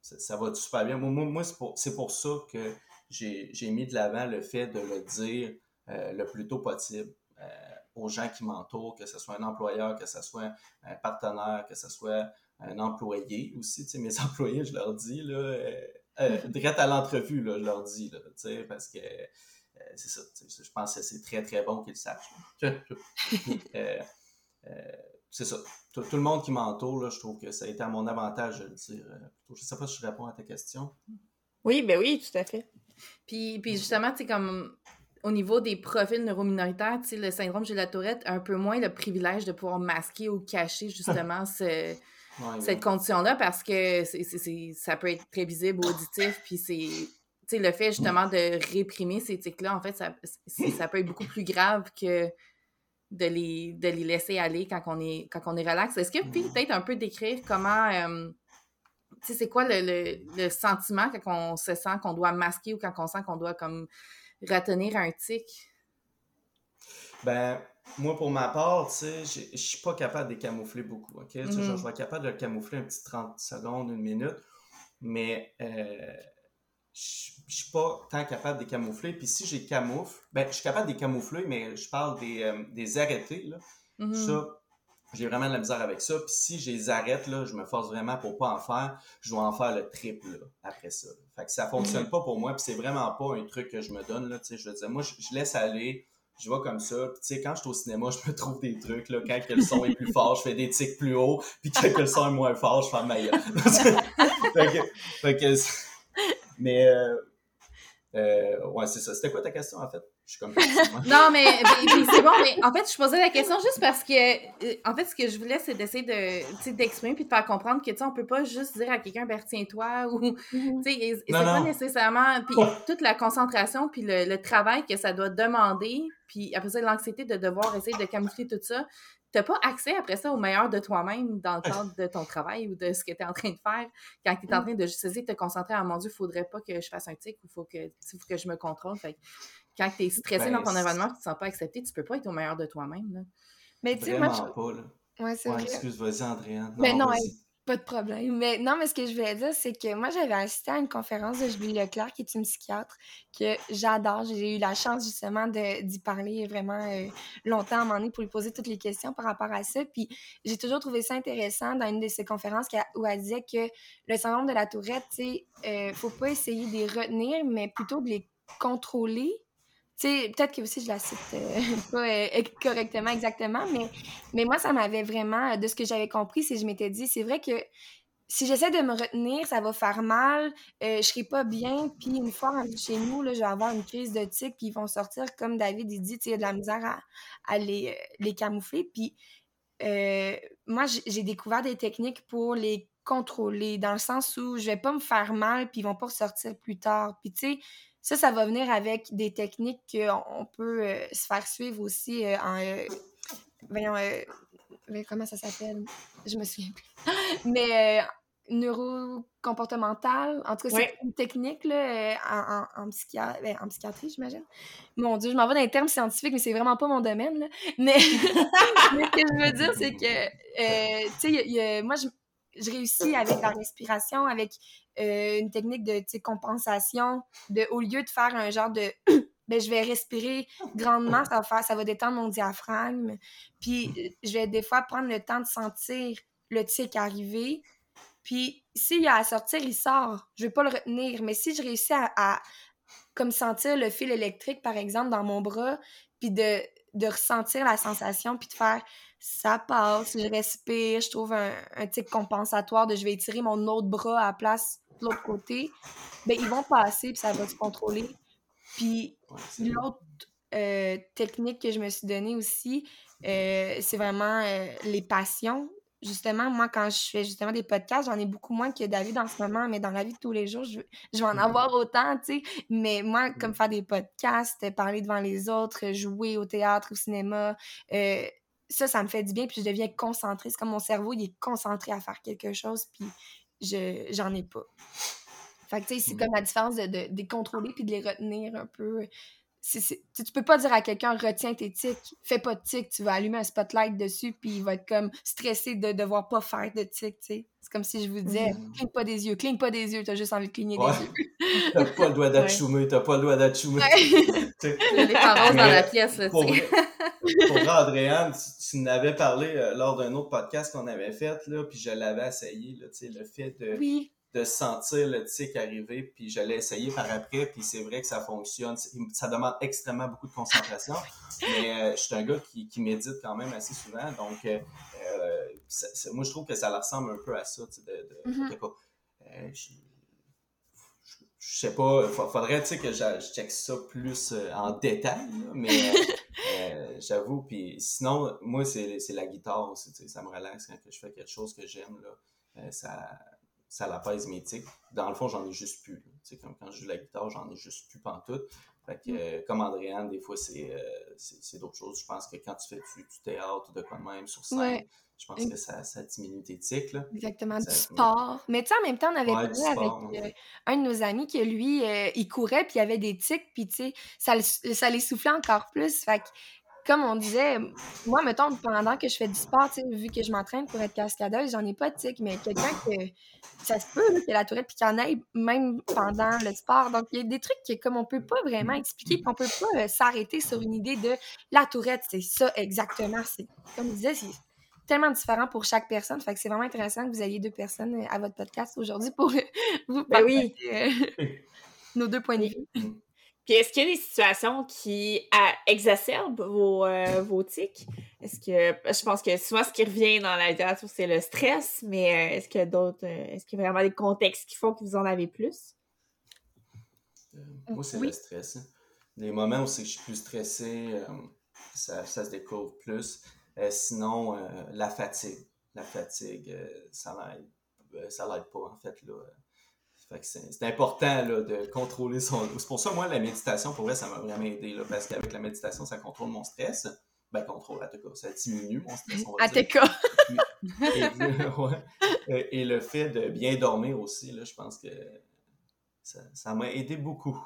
ça, va super bien. Moi, moi c'est pour, ça que j'ai mis de l'avant le fait de le dire euh, le plus tôt possible euh, aux gens qui m'entourent, que ce soit un employeur, que ce soit un partenaire, que ce soit un employé aussi. Tu sais, mes employés, je leur dis, là, euh, direct à l'entrevue, là, je leur dis, là, tu sais, parce que euh, c'est ça. Je pense que c'est très, très bon qu'ils le sachent. Euh, euh, c'est ça. Tout, le monde qui m'entoure, je trouve que ça a été à mon avantage de le dire. je ne sais pas si je réponds à ta question. Oui, ben oui, tout à fait. Puis, puis justement, tu comme au niveau des profils neurominoritaires, le syndrome de la tourette a un peu moins le privilège de pouvoir masquer ou cacher justement cette condition-là parce que ça peut être très visible ou auditif, puis c'est le fait justement de réprimer ces tics-là, en fait, ça, ça peut être beaucoup plus grave que de les, de les laisser aller quand on est, quand on est relax. Est-ce que puis peut-être un peu décrire comment, euh, tu sais, c'est quoi le, le, sentiment quand on se sent qu'on doit masquer ou quand on sent qu'on doit comme retenir un tic? Ben, moi, pour ma part, tu sais, je suis pas capable de les camoufler beaucoup, OK? je mm-hmm. vais être capable de le camoufler un petit 30 secondes, une minute, mais euh, je, je suis pas tant capable de les camoufler. Puis si j'ai camoufle, ben, je suis capable de les camoufler, mais je parle des, euh, des arrêtés, là. Mm-hmm. Ça, j'ai vraiment de la misère avec ça. Puis si je les arrête, là, je me force vraiment pour pas en faire, je dois en faire le triple après ça. Fait que ça fonctionne mm-hmm. pas pour moi, puis c'est vraiment pas un truc que je me donne. Là, je veux dire, moi, je, laisse aller, je vais comme ça. Puis, tu sais, quand je suis au cinéma, je me trouve des trucs. Là, quand le son est plus fort, je fais des tics plus haut. Puis quand le son est moins fort, je fais ma fait que, fait que mais euh, euh, ouais, c'est ça. C'était quoi ta question en fait? Je suis comme Non, mais, c'est bon, mais en fait, je posais la question juste parce que euh, en fait, ce que je voulais, c'est d'essayer de d'exprimer puis de faire comprendre que tu sais, on peut pas juste dire à quelqu'un ben tiens-toi ou tu sais, c'est pas nécessairement puis toute la concentration puis le, le, travail que ça doit demander, puis après ça l'anxiété de devoir essayer de camoufler tout ça, n'as pas accès après ça au meilleur de toi-même dans le cadre de ton travail ou de ce que tu es en train de faire. Quand tu es en mm. train de juste essayer de te concentrer, à ah, mon Dieu, il faudrait pas que je fasse un tic ou faut que, faut que je me contrôle. Fait quand tu es stressé dans ton ben, environnement et que tu ne te sens pas accepté, tu peux pas être au meilleur de toi-même. Mais tu sais, moi. Je... Pas, là. Ouais, c'est ouais, Excuse, vas-y, Andréane. Mais non, pas de problème. Mais non, mais ce que je voulais dire, c'est que moi, j'avais assisté à une conférence de Julie Leclerc, qui est une psychiatre, que j'adore. J'ai eu la chance, justement, d'y parler vraiment euh, longtemps à un moment donné pour lui poser toutes les questions par rapport à ça. Puis j'ai toujours trouvé ça intéressant dans une de ses conférences où elle disait que le syndrome de la tourette, tu sais, euh, faut pas essayer de les retenir, mais plutôt de les contrôler peut-être que aussi je la cite pas euh, correctement exactement, mais, moi, ça m'avait vraiment, de ce que j'avais compris, c'est je m'étais dit, c'est vrai que si j'essaie de me retenir, ça va faire mal, euh, je serai pas bien, puis une fois chez nous, là, je vais avoir une crise de tic, puis ils vont sortir, comme David dit, il y a de la misère à, euh, les camoufler, puis euh, moi, j'ai découvert des techniques pour les contrôler, dans le sens où je vais pas me faire mal, puis ils vont pas ressortir plus tard. Puis tu sais, ça, ça va venir avec des techniques qu'on peut euh, se faire suivre aussi euh, en... voyons, comment ça s'appelle? Je me souviens plus. Mais neurocomportemental. En tout cas, c'est une technique là, en, en, ben, en, psychiatrie, j'imagine. Mon Dieu, je m'en vais dans les termes scientifiques, mais c'est vraiment pas mon domaine. Là. Mais, ce que je veux dire, c'est que, tu sais, moi, je, je réussis avec la respiration, avec euh, une technique de compensation, de, au lieu de faire un genre de ben, je vais respirer grandement, ça va, faire, ça va détendre mon diaphragme. Puis je vais des fois prendre le temps de sentir le tic arriver. Puis s'il y a à sortir, il sort. Je vais pas le retenir. Mais si je réussis à, à comme sentir le fil électrique, par exemple, dans mon bras, puis de, de ressentir la sensation, puis de faire ça passe, je respire, je trouve un, un tic compensatoire de je vais étirer mon autre bras à la place de l'autre côté, ben ils vont passer puis ça va se contrôler. Puis l'autre euh, technique que je me suis donnée aussi, euh, c'est vraiment euh, les passions. Justement, moi, quand je fais justement des podcasts, j'en ai beaucoup moins que David en ce moment, mais dans la vie de tous les jours, je, je vais en avoir autant, tu sais. Mais moi, comme faire des podcasts, parler devant les autres, jouer au théâtre, au cinéma, ça, ça me fait du bien, puis je deviens concentrée. C'est comme mon cerveau, il est concentré à faire quelque chose, puis je j'en ai pas. Fait que, tu sais, c'est comme la différence de, de, les contrôler puis de les retenir un peu. Tu tu peux pas dire à quelqu'un retiens tes tics, fais pas de tics, tu vas allumer un spotlight dessus puis il va être comme stressé de devoir pas faire de tics, tu sais. C'est comme si je vous disais mmh. cligne pas des yeux, cligne pas des yeux, t'as juste envie de cligner des yeux. t'as pas le doigt d'achoumer, t'as pas le doigt d'achoumer. les parents dans la pièce, là. Pour vrai, Andréane, tu, tu n'avais parlé euh, lors d'un autre podcast qu'on avait fait, là, puis je l'avais essayé, là, tu sais, le fait de, de sentir le tic arriver, puis je l'ai essayé par après, puis c'est vrai que ça fonctionne. Ça demande extrêmement beaucoup de concentration, mais euh, je suis un gars qui, qui, médite quand même assez souvent, donc euh, moi, je trouve que ça ressemble un peu à ça, tu sais, de, de, mm-hmm. je, je sais pas, faudrait que je, check ça plus en détail, mais Euh, j'avoue, puis sinon, moi, c'est la guitare aussi, ça me relaxe quand je fais quelque chose que j'aime, là. Euh, ça, ça l'apaise mes tics. Dans le fond, j'en ai juste plus. Comme quand je joue la guitare, j'en ai juste plus pantoute. Fait que, mm. euh, comme Andréane, des fois, c'est d'autres choses. Je pense que quand tu fais du, théâtre ou de quoi de même sur scène, je pense que ça, ça, diminue tes tics. Là. Exactement, du sport. Mais tu sais, en même temps, on avait parlé avec un de nos amis que lui, il courait, puis il avait des tics, puis tu sais, ça, ça les soufflait encore plus. Fait que comme on disait, moi, mettons, pendant que je fais du sport, vu que je m'entraîne pour être cascadeuse, j'en ai pas de tic, mais quelqu'un que ça se peut, que la tourette, puis qu'il en ait même pendant le sport. Donc, il y a des trucs que, comme on peut pas vraiment expliquer, puis on peut pas euh, s'arrêter sur une idée de la tourette, c'est ça exactement. C'est, comme je disais, c'est tellement différent pour chaque personne. Fait que c'est vraiment intéressant que vous ayez deux personnes euh, à votre podcast aujourd'hui pour vous ben oui. Euh, nos deux points de vue. Puis est-ce qu'il y a des situations qui exacerbent vos, euh, vos tics? Est-ce que je pense que souvent ce qui revient dans la littérature, c'est le stress, mais euh, est-ce qu'il y a d'autres. Euh, est-ce qu'il y a vraiment des contextes qui font que vous en avez plus? moi, c'est le stress. Hein. Les moments où c'est que je suis plus stressé, ça, ça, se découvre plus. sinon, la fatigue. La fatigue, ça l'aide. ça l'aide pas, en fait. Là c'est important là, de contrôler son. C'est pour ça, moi, la méditation, pour vrai, ça m'a vraiment aidé. Là, parce qu'avec la méditation, ça contrôle mon stress. Ben, contrôle, à tout cas, ça diminue mon stress. à tout cas. et, le fait de bien dormir aussi, là, je pense que ça m'a aidé beaucoup.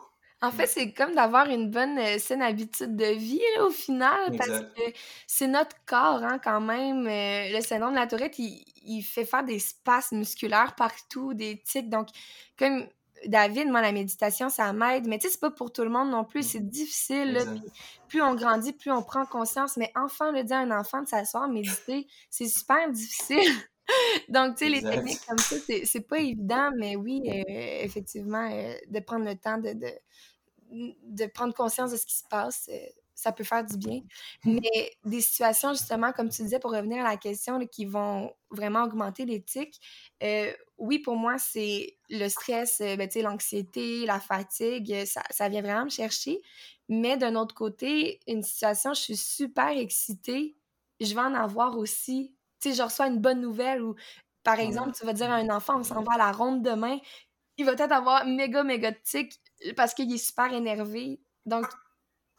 En fait, c'est comme d'avoir une bonne euh, saine habitude de vie au final, parce que c'est notre corps, hein, quand même. Euh, le syndrome de la tourette, il, il fait faire des spasmes musculaires partout, des tics. Donc, comme David, moi, la méditation, ça m'aide. Mais tu sais, c'est pas pour tout le monde non plus. C'est difficile. plus on grandit, plus on prend conscience. Mais enfin, le dire à un enfant de s'asseoir, méditer, c'est super difficile. Donc, tu sais, les techniques comme ça, c'est pas évident. Mais oui, euh, effectivement, euh, de prendre le temps de, de, prendre conscience de ce qui se passe, euh, ça peut faire du bien. Mais des situations, justement, comme tu disais, pour revenir à la question, qui vont vraiment augmenter l'éthique, oui, pour moi, c'est le stress, ben, l'anxiété, la fatigue, ça, ça, vient vraiment me chercher. Mais d'un autre côté, une situation, je suis super excitée, je vais en avoir aussi. Tu sais, je reçois une bonne nouvelle ou, par exemple, tu vas dire à un enfant, on s'en va à la ronde demain, il va peut-être avoir méga, méga de tic parce qu'il est super énervé. Donc,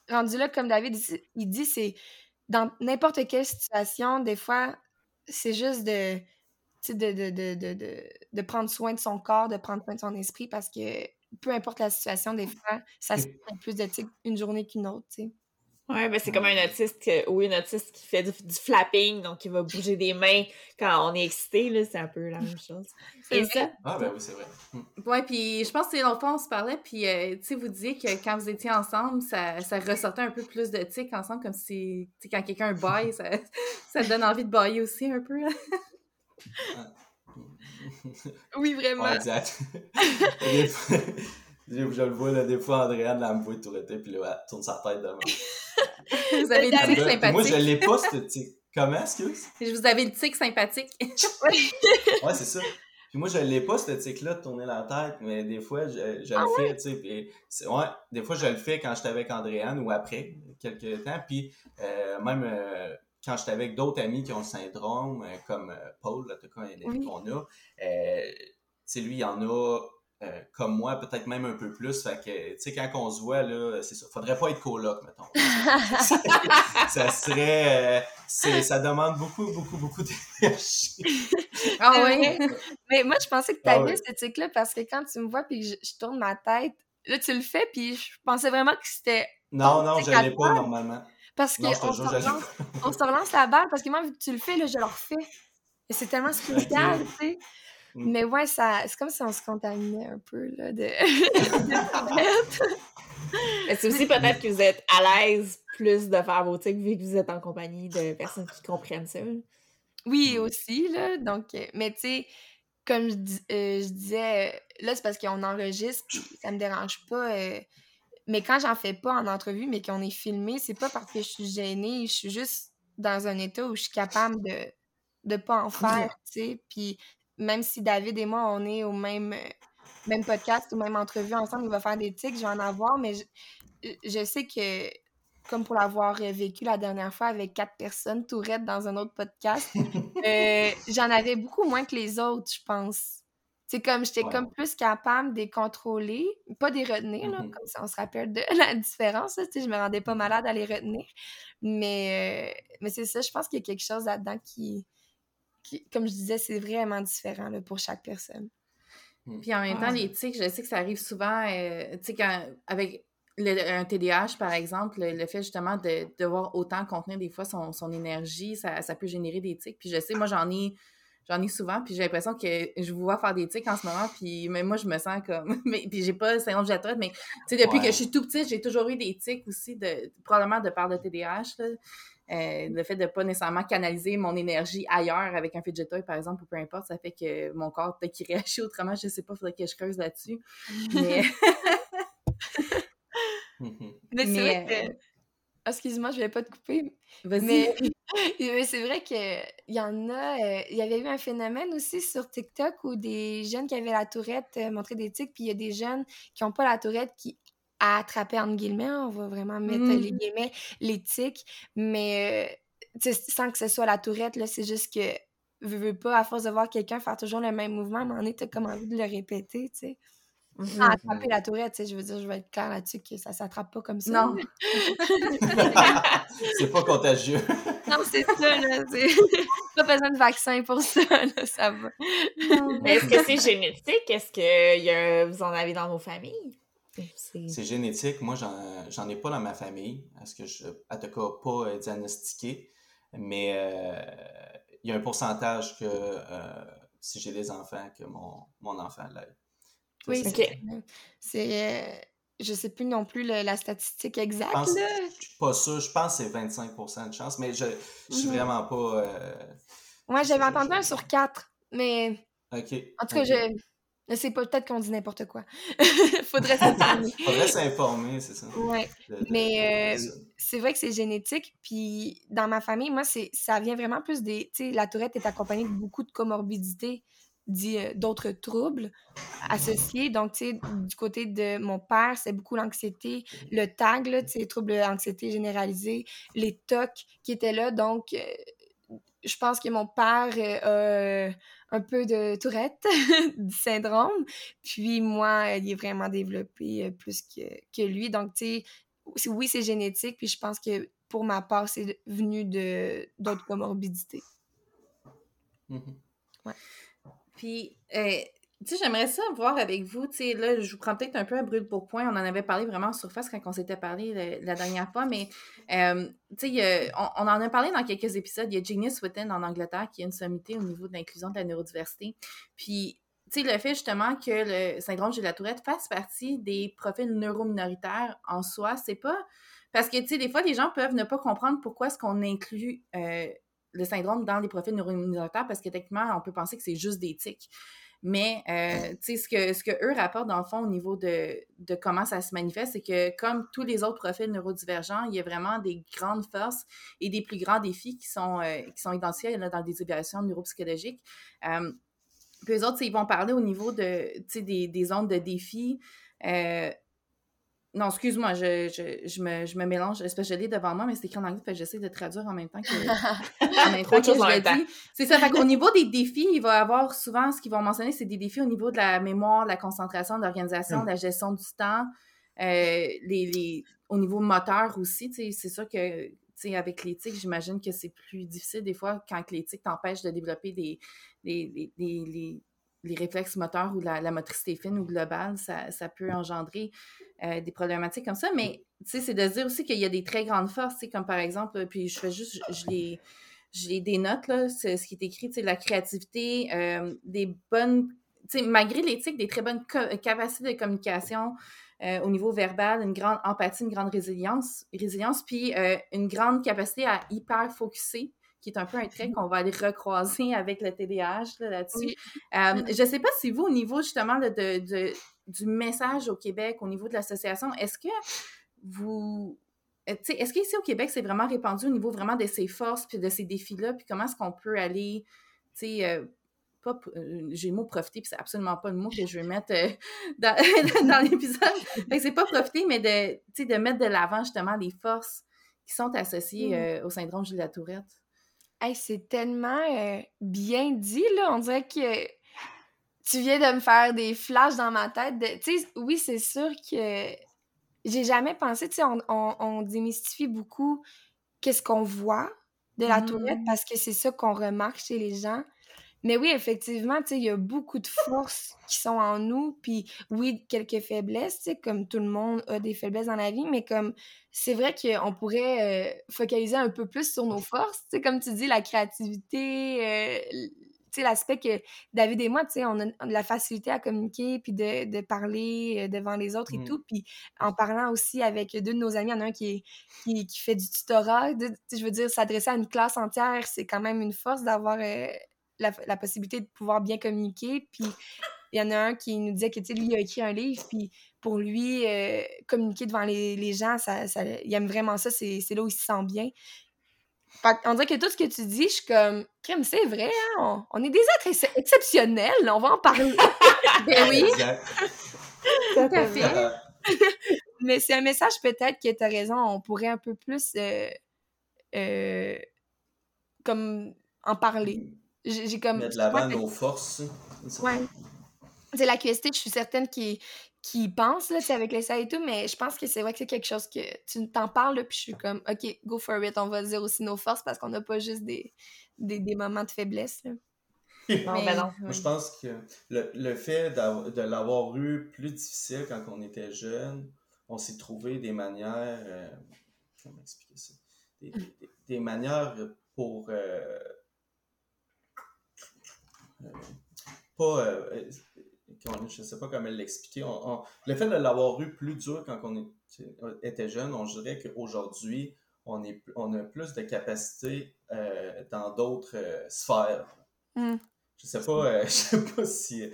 rendu là, comme David il dit, c'est dans n'importe quelle situation, des fois, c'est juste de de, de, de, de, prendre soin de son corps, de prendre soin de son esprit, parce que peu importe la situation, des fois, ça se fait plus de une journée qu'une autre, sais. Ouais, ben c'est comme un autiste ou une autiste qui fait du, flapping, donc qui va bouger des mains quand on est excité, là, c'est un peu la même chose. Et ça? Ah ben oui, c'est vrai. Hmm. Ouais, puis je pense que c'est longtemps on se parlait, puis euh, tu sais, vous disiez que quand vous étiez ensemble, ça, ça ressortait un peu plus de tic ensemble, comme si, tu sais, quand quelqu'un baille, ça, ça donne envie de bailler aussi un peu, là. oui, vraiment. Ouais, exact. je, le vois, là, des fois, Andréane, là, me voit tout l'été, puis là, elle tourne sa tête devant. Vous avez le tic sympathique. Moi, je l'ai pas, ce tic. Comment, excuse? Vous avez le tic sympathique. ouais, c'est ça. Puis moi, je l'ai pas, ce tic-là, de tourner la tête, mais des fois, je, je ah le fais, tu sais. Ouais, des fois, je le fais quand j'étais avec Andréane ou après, quelques temps. Puis euh, même euh, quand j'étais avec d'autres amis qui ont le syndrome, euh, comme Paul, en tout cas, un ami qu'on a, tu sais, lui, il y en a euh, comme moi, peut-être même un peu plus. Fait que, tu sais, quand on se voit, là, c'est ça. Faudrait pas être coloc, mettons. ça serait. Euh, ça demande beaucoup, beaucoup, beaucoup d'énergie. Ah oui? Mais moi, je pensais que tu avais ah, ce tic-là parce que quand tu me vois puis je, je, tourne ma tête, là, tu le fais puis je pensais vraiment que c'était. Non, non, je l'ai pas normalement. Parce qu'on se, relance, on se relance la balle parce que moi, vu que tu le fais, là, je le refais. Et c'est tellement spécial, tu sais. Mm. Mais ouais, ça, c'est comme si on se contaminait un peu là, de, c'est aussi peut-être que vous êtes à l'aise plus de faire vos tics vu que vous êtes en compagnie de personnes qui comprennent ça. Oui, mm. aussi, là. Donc, euh, mais tu sais, comme je, euh, je, disais, là, c'est parce qu'on enregistre, puis ça me dérange pas. Euh, mais quand j'en fais pas en entrevue, mais qu'on est filmé, c'est pas parce que je suis gênée, je suis juste dans un état où je suis capable de de pas en faire, tu sais. Puis même si David et moi, on est au même, euh, même podcast ou même entrevue ensemble, il va faire des tics, je vais en avoir, mais je, sais que, comme pour l'avoir vécu la dernière fois avec quatre personnes, Tourette, dans un autre podcast, euh, j'en avais beaucoup moins que les autres, je pense. C'est comme, j'étais comme plus capable de les contrôler, pas de les retenir, là, mm-hmm. comme ça on se rappelle de la différence, là, je me rendais pas malade à les retenir. Mais, euh, mais c'est ça, je pense qu'il y a quelque chose là-dedans qui, comme je disais, c'est vraiment différent pour chaque personne. Hmm. Puis en même temps, les tics, je sais que ça arrive souvent, euh, tu sais, avec un TDAH, par exemple, le, fait justement de, devoir autant contenir des fois son, son énergie, ça, ça, peut générer des tics. Puis je sais, moi, j'en ai j'en ai souvent, puis j'ai l'impression que je vous vois faire des tics en ce moment, puis même moi, je me sens comme... mais, puis j'ai pas le syndrome de la mais tu sais, depuis que je suis tout petite, j'ai toujours eu des tics aussi, de, probablement de par le TDAH, là. Euh, le fait de pas nécessairement canaliser mon énergie ailleurs avec un fidget toy, par exemple, ou peu importe, ça fait que mon corps peut-être qu'il réagit autrement. Je sais pas, il faudrait que je creuse là-dessus. Mais, mais c'est vrai que... Euh, excuse-moi, je vais pas te couper. Mais, mais c'est vrai qu'il y en a. Euh, il y avait eu un phénomène aussi sur TikTok où des jeunes qui avaient la tourette montraient des tics, puis il y a des jeunes qui n'ont pas la tourette qui à attraper, entre guillemets, on va vraiment mettre les mmh. guillemets, l'éthique, mais sans que ce soit la tourette, là, c'est juste que, veux, veux pas, à force de voir quelqu'un faire toujours le même mouvement, à un moment donné, t'as comme envie de le répéter, tu sais. Mmh attraper la tourette, tu sais, je veux dire, je vais être claire là-dessus que ça s'attrape pas comme ça. Non. c'est pas contagieux. non, c'est ça, là. pas besoin de vaccin pour ça, là, ça va. Mais est-ce que c'est génétique? Est-ce que y a... vous en avez dans vos familles? C'est génétique. Moi, j'en ai pas dans ma famille. Est-ce que je, en tout cas, pas euh, diagnostiqué. Mais euh, il y a un pourcentage que euh, si j'ai des enfants, que mon, mon enfant l'aide. Oui, c'est. C'est. je sais plus non plus la statistique exacte. Je, ne suis pas sûr. Je pense que c'est 25% de chance, mais je, je suis mhm. vraiment pas. Moi, j'avais entendu un sur quatre, mais. OK. En tout cas, je C'est peut-être qu'on dit n'importe quoi. Faudrait s'informer. Faudrait s'informer, c'est ça. Ouais. Mais euh, c'est vrai que c'est génétique. Puis dans ma famille, moi, c'est ça vient vraiment plus des. Tu sais, la tourette est accompagnée de beaucoup de comorbidités, euh, d'autres troubles associés. Donc, tu sais, du côté de mon père, c'est beaucoup l'anxiété, le tag, tu sais, les troubles d'anxiété généralisée, les TOC qui étaient là. Donc, euh, je pense que mon père a un peu de tourette, du syndrome. Puis moi, il est vraiment développé euh, plus que, que lui. Donc, tu sais, oui, c'est génétique. Puis je pense que pour ma part, c'est venu de d'autres comorbidités. Mmh ouais. Puis, euh, j'aimerais ça voir avec vous, tu sais, là, je vous prends peut-être un peu à brûle pour point. On en avait parlé vraiment en surface quand on s'était parlé la, dernière fois, mais, euh, tu sais, on, en a parlé dans quelques épisodes. Il y a Genius Within en Angleterre qui a une sommité au niveau de l'inclusion de la neurodiversité. Puis, tu sais, le fait justement que le syndrome de la tourette fasse partie des profils neurominoritaires en soi, c'est pas... Parce que, tu sais, des fois, les gens peuvent ne pas comprendre pourquoi est-ce qu'on inclut euh, le syndrome dans les profils neurominoritaires parce que techniquement, on peut penser que c'est juste des tics. Mais, euh, ce que, ce que eux rapportent, dans le fond, au niveau de, de comment ça se manifeste, c'est que comme tous les autres profils neurodivergents, il y a vraiment des grandes forces et des plus grands défis qui sont, euh, qui sont identifiés là, dans des évaluations neuropsychologiques. Euh, puis eux autres, ils vont parler au niveau de, des, des zones de défis. Non, excuse-moi, je, je, je, me, je me mélange. que je l'ai devant moi, mais c'est écrit en anglais, fait j'essaie de traduire en même temps que, en même temps que je le dis. C'est ça, fait qu'au niveau des défis, il va y avoir souvent, ce qu'ils vont mentionner, c'est des défis au niveau de la mémoire, de la concentration, de l'organisation, de la gestion du temps, euh, les, les, au niveau moteur aussi, c'est sûr que avec l'éthique, j'imagine que c'est plus difficile des fois quand l'éthique t'empêche de développer des, des, des, les réflexes moteurs ou la, motricité fine ou globale, ça, ça peut engendrer euh, des problématiques comme ça. Mais c'est de dire aussi qu'il y a des très grandes forces, comme par exemple, puis je fais juste, je, les, notes, là, ce qui est écrit, la créativité, euh, des bonnes, malgré l'éthique, des très bonnes capacités de communication euh, au niveau verbal, une grande empathie, une grande résilience, résilience puis une grande capacité à hyper focuser qui est un peu un trait qu'on va aller recroiser avec le TDAH là-dessus. Euh, je ne sais pas si vous, au niveau justement de, du message au Québec, au niveau de l'association, est-ce que vous... Euh, est-ce qu'ici au Québec, c'est vraiment répandu au niveau vraiment de ses forces puis de ces défis-là, puis comment est-ce qu'on peut aller, tu sais, euh, j'ai le mot profiter, puis c'est absolument pas le mot que je vais mettre dans, dans l'épisode. c'est pas profiter, mais de, de mettre de l'avant justement les forces qui sont associées mmh. au syndrome de la Tourette. Hey, c'est tellement euh, bien dit, là. On dirait que tu viens de me faire des flashs dans ma tête. Tu sais, oui, c'est sûr que j'ai jamais pensé, tu sais, on, on, démystifie beaucoup qu'est-ce qu'on voit de la tourette mmh. parce que c'est ça qu'on remarque chez les gens. Mais oui, effectivement, tu sais, il y a beaucoup de forces qui sont en nous, puis oui, quelques faiblesses, tu sais, comme tout le monde a des faiblesses dans la vie, mais comme c'est vrai qu'on pourrait euh, focaliser un peu plus sur nos forces, tu sais, comme tu dis, la créativité, euh, tu sais, l'aspect que David et moi, tu sais, on a la facilité à communiquer, puis de, parler euh, devant les autres et mmh. tout, puis en parlant aussi avec deux de nos amis, il y en a un qui, qui, fait du tutorat, je veux dire, s'adresser à une classe entière, c'est quand même une force d'avoir la, possibilité de pouvoir bien communiquer. Puis il y en a un qui nous disait que, tu sais, lui, il a écrit un livre, puis pour lui, euh, communiquer devant les, gens, ça, il aime vraiment ça, c'est là où il se sent bien. on dirait que tout ce que tu dis, je suis comme, crème, c'est vrai, hein, on, est des êtres exceptionnels, on va en parler. ben oui. Tout à fait. Mais c'est un message peut-être que tu as raison, on pourrait un peu plus euh, euh, comme en parler. J'ai comme. Mettre l'avant nos forces. Ouais. C'est la QST, je suis certaine qui qui pense là, avec les ça et tout, mais je pense que c'est vrai que c'est quelque chose que tu t'en parles, puis je suis comme, OK, go for it, on va dire aussi nos forces parce qu'on n'a pas juste des, des, des, moments de faiblesse. Là. non, mais non. Moi, je pense que le, le fait de l'avoir eu plus difficile quand on était jeune, on s'est trouvé des manières. Euh, comment expliquer ça? Des, des, manières pour. Euh, pas. Euh, je ne sais pas comment l'expliquer. le fait de l'avoir eu plus dur quand on était jeune, on dirait qu'aujourd'hui, on, on a plus de capacité euh, dans d'autres sphères. Hmm. Je sais pas, je sais pas si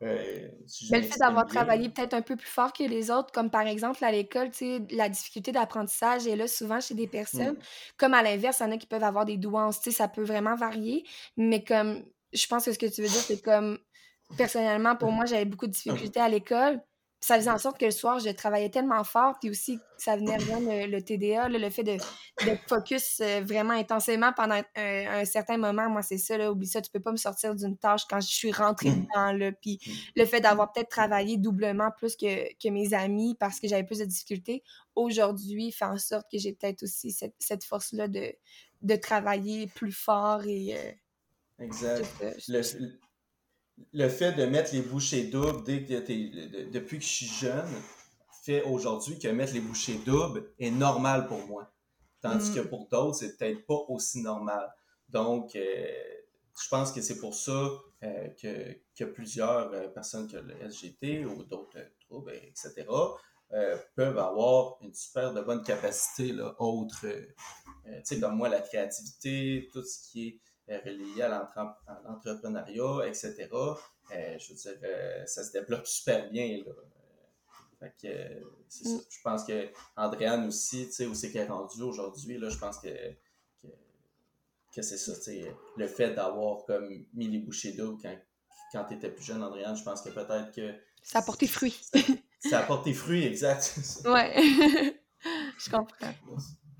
le fait d'avoir travaillé peut-être un peu plus fort que les autres, comme par exemple à l'école, la difficulté d'apprentissage est là souvent chez des personnes. Mm. Comme à l'inverse, il y en a qui peuvent avoir des douances, ça peut vraiment varier. Mais comme, je pense que ce que tu veux dire, c'est comme, personnellement, pour moi, j'avais beaucoup de difficultés à l'école. Ça faisait en sorte que le soir, je travaillais tellement fort, puis aussi, ça venait rejoindre le, TDA, le fait de, focus euh, vraiment intensément pendant un, certain moment. Moi, c'est ça, là, oublie ça, tu peux pas me sortir d'une tâche quand je suis rentrée dedans, là. Puis le fait d'avoir peut-être travaillé doublement plus que, mes amis parce que j'avais plus de difficultés, aujourd'hui, fait en sorte que j'ai peut-être aussi cette, force-là de, de travailler plus fort et... Euh, exact le fait de mettre les bouchées doubles dès que depuis que je suis jeune fait aujourd'hui que mettre les bouchées doubles est normal pour moi. Tandis que mm. pour d'autres, c'est peut-être pas aussi normal. Donc, euh, je pense que c'est pour ça euh, que, que, plusieurs euh, personnes qui ont le SGT ou d'autres troubles, etc., peuvent avoir une super de bonne capacité là, autre, tu sais, comme moi, la créativité, tout ce qui est relié à l'entrepreneuriat, etc. Euh, je veux dire, euh, ça se développe super bien. Là. Fait que, c'est ça. Mm. Je pense que Andréane aussi, tu sais, où c'est qu'elle est rendue aujourd'hui, là, je pense que, que, c'est ça, tu sais, le fait d'avoir comme mis les bouchées d'eau quand, quand tu étais plus jeune, Andréane, je pense que peut-être que... Ça a porté fruit. ça a porté fruit, exact. ouais, je comprends.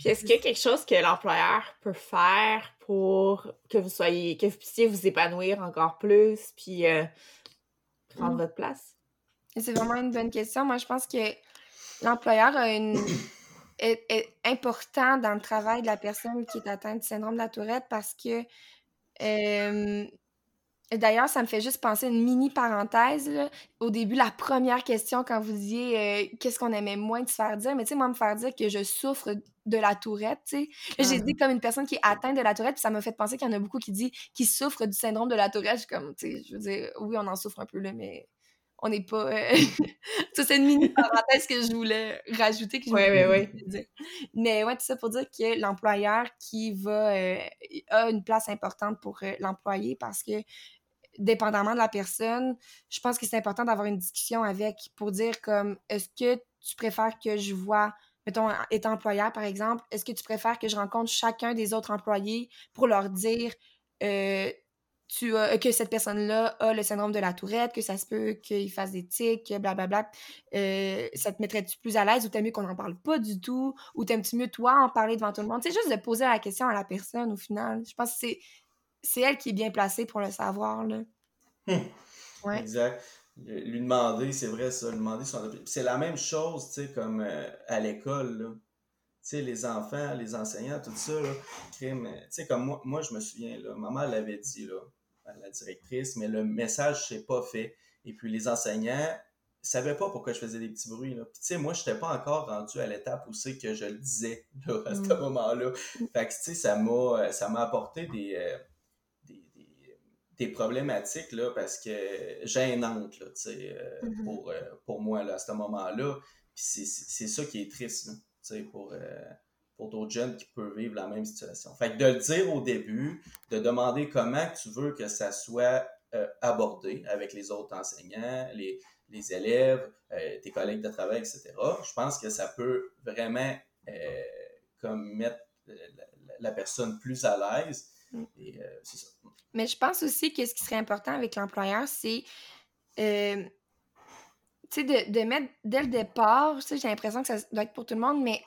Puis est-ce qu'il y a quelque chose que l'employeur peut faire pour que vous soyez, que vous puissiez vous épanouir encore plus, puis euh, prendre mm. votre place? C'est vraiment une bonne question. Moi, je pense que l'employeur a une est, important dans le travail de la personne qui est atteinte du syndrome de la Tourette parce que euh, D'ailleurs, ça me fait juste penser une mini parenthèse. Au début, la première question, quand vous disiez euh, qu'est-ce qu'on aimait moins de se faire dire, mais tu sais, moi, me faire dire que je souffre de la tourette, tu sais. J'ai dit comme une personne qui est atteinte de la tourette, puis ça m'a fait penser qu'il y en a beaucoup qui disent qu'ils souffrent du syndrome de la tourette. Je comme, tu sais, je veux dire, oui, on en souffre un peu, là, mais on n'est pas. Euh, c'est une mini parenthèse que je voulais rajouter. Que je oui, oui, Mais ouais, tout ça pour dire que l'employeur qui va. Euh, a une place importante pour l'employé parce que dépendamment de la personne, je pense que c'est important d'avoir une discussion avec pour dire comme est-ce que tu préfères que je vois, mettons, étant employeur par exemple, est-ce que tu préfères que je rencontre chacun des autres employés pour leur dire euh, que cette personne-là a le syndrome de la tourette, que ça se peut qu'il fasse des tics, blablabla, euh, ça te mettrait-tu plus à l'aise ou t'aimes mieux qu'on n'en parle pas du tout, ou t'aimes-tu mieux toi en parler devant tout le monde? C'est juste de poser la question à la personne au final. Je pense que c'est c'est elle qui est bien placée pour le savoir. Là. Hum. Exact. Lui demander, c'est vrai ça, lui demander son C'est la même chose, tu sais, comme euh, à l'école, là. Tu sais, les enfants, les enseignants, tout ça, là, tu sais, comme moi, moi, je me souviens, là, maman l'avait dit, là, à la directrice, mais le message s'est pas fait. Et puis les enseignants savaient pas pourquoi je faisais des petits bruits, là. Puis tu sais, moi, je n'étais pas encore rendu à l'étape où c'est que je le disais, là, à ce hum. moment-là. Fait que, tu sais, ça m'a, ça m'a apporté des... Euh, des problématiques là, parce que gênantes là, euh, mm-hmm. pour, euh, pour moi là, à ce moment-là. C'est ça qui est triste là, pour, euh, pour d'autres jeunes qui peuvent vivre la même situation. Fait que de le dire au début, de demander comment tu veux que ça soit abordé avec les autres enseignants, les, les élèves, tes collègues de travail, etc. Je pense que ça peut vraiment comme mettre la personne plus à l'aise Euh, Mais je pense aussi que ce qui serait important avec l'employeur, c'est euh, de, de, mettre dès le départ, j'ai l'impression que ça doit être pour tout le monde, mais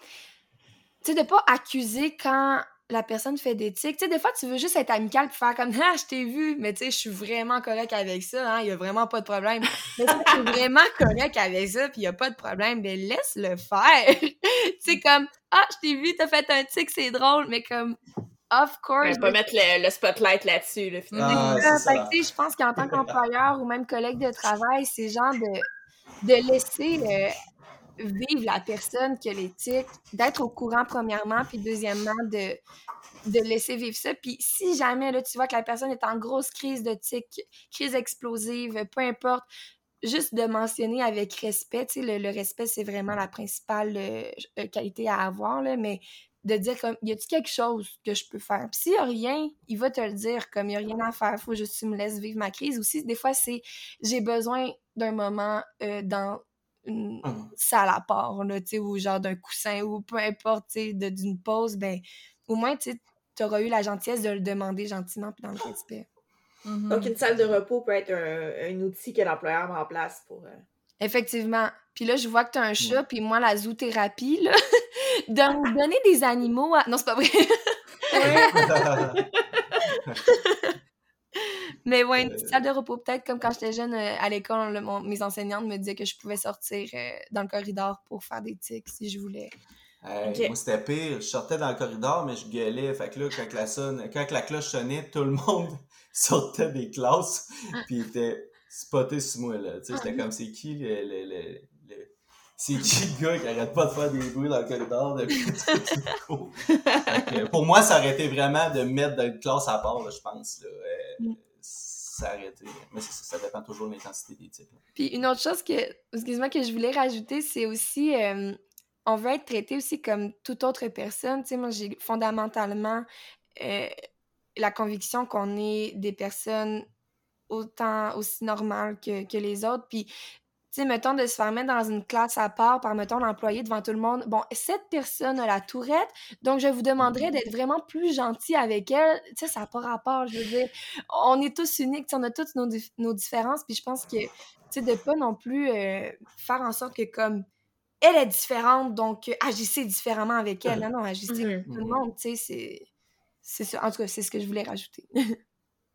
de ne pas accuser quand la personne fait des tics. Tu sais, des fois, tu veux juste être amical pour faire comme Ah, je t'ai vu, mais tu sais, je suis vraiment correct avec ça, hein, il n'y a vraiment pas de problème. Mais tu es vraiment correct avec ça, puis il n'y a pas de problème, mais laisse le faire. tu sais, comme Ah, je t'ai vu, t'as fait un tic, c'est drôle, mais comme Of course. On pas mettre le, spotlight là-dessus, là, finalement. Ah, je pense qu'en tant qu'employeur ou même collègue de travail, c'est genre de, de laisser euh, vivre la personne qui a l'éthique, d'être au courant premièrement, puis deuxièmement, de, de laisser vivre ça. Puis si jamais là, tu vois que la personne est en grosse crise de tic, crise explosive, peu importe, juste de mentionner avec respect, tu sais, le, respect, c'est vraiment la principale euh, qualité à avoir, là, mais de dire comme, y a-tu quelque chose que je peux faire? Puis s'il y a rien, il va te le dire, comme, il y a rien à faire, faut juste que tu me laisses vivre ma crise. Aussi, des fois, c'est, j'ai besoin d'un moment euh, dans une Hum. salle à part, là, tu sais, ou genre d'un coussin, ou peu importe, tu sais, de- d'une pause, ben, au moins, tu auras eu la gentillesse de le demander gentiment puis dans le respect. Mhm. Donc, une salle de repos peut être un, un outil que l'employeur met en place pour. euh, Effectivement. Puis là, je vois que tu as un chat, puis moi, la zoothérapie, là, de me donner des animaux à... Non, c'est pas vrai. Mais ouais, une petite salle de repos, peut-être comme quand j'étais jeune euh, à l'école, le- mon- mes enseignantes me disaient que je pouvais sortir euh, dans le corridor pour faire des tics si je voulais. Hey. Moi, c'était pire. Je sortais dans le corridor, mais je gueulais. Fait que là, quand la, sonne, quand la cloche sonnait, tout le monde sortait des classes, puis était spoté sur moi, là. Tu sais, j'étais comme, c'est qui le... le- le- le- C'est qui le gars qui arrête pas de faire des bruits dans le corridor depuis que, pour moi, ça aurait été vraiment de me mettre une classe à part, là, je pense. Là. Euh, Mm. ça aurait été... Mais ça, ça dépend toujours de l'intensité des types. là. Puis une autre chose que, excuse-moi, que je voulais rajouter, c'est aussi, euh, on veut être traité aussi comme toute autre personne. Tu sais, moi, j'ai fondamentalement euh, la conviction qu'on est des personnes autant, aussi normales que, que les autres. Puis, sais, mettons, de se faire mettre dans une classe à part par, mettons, l'employé devant tout le monde. Bon, cette personne a la tourette, donc je vous demanderais d'être vraiment plus gentil avec elle. Tu sais, ça n'a pas rapport, je veux dire. On est tous uniques, on a toutes nos, nos différences, puis je pense que, tu sais, de pas non plus euh, faire en sorte que, comme, elle est différente, donc euh, agissez différemment avec elle. Non, non, agissez Mhm. avec tout le monde, tu sais, c'est... C'est ça. En tout cas, c'est ce que je voulais rajouter.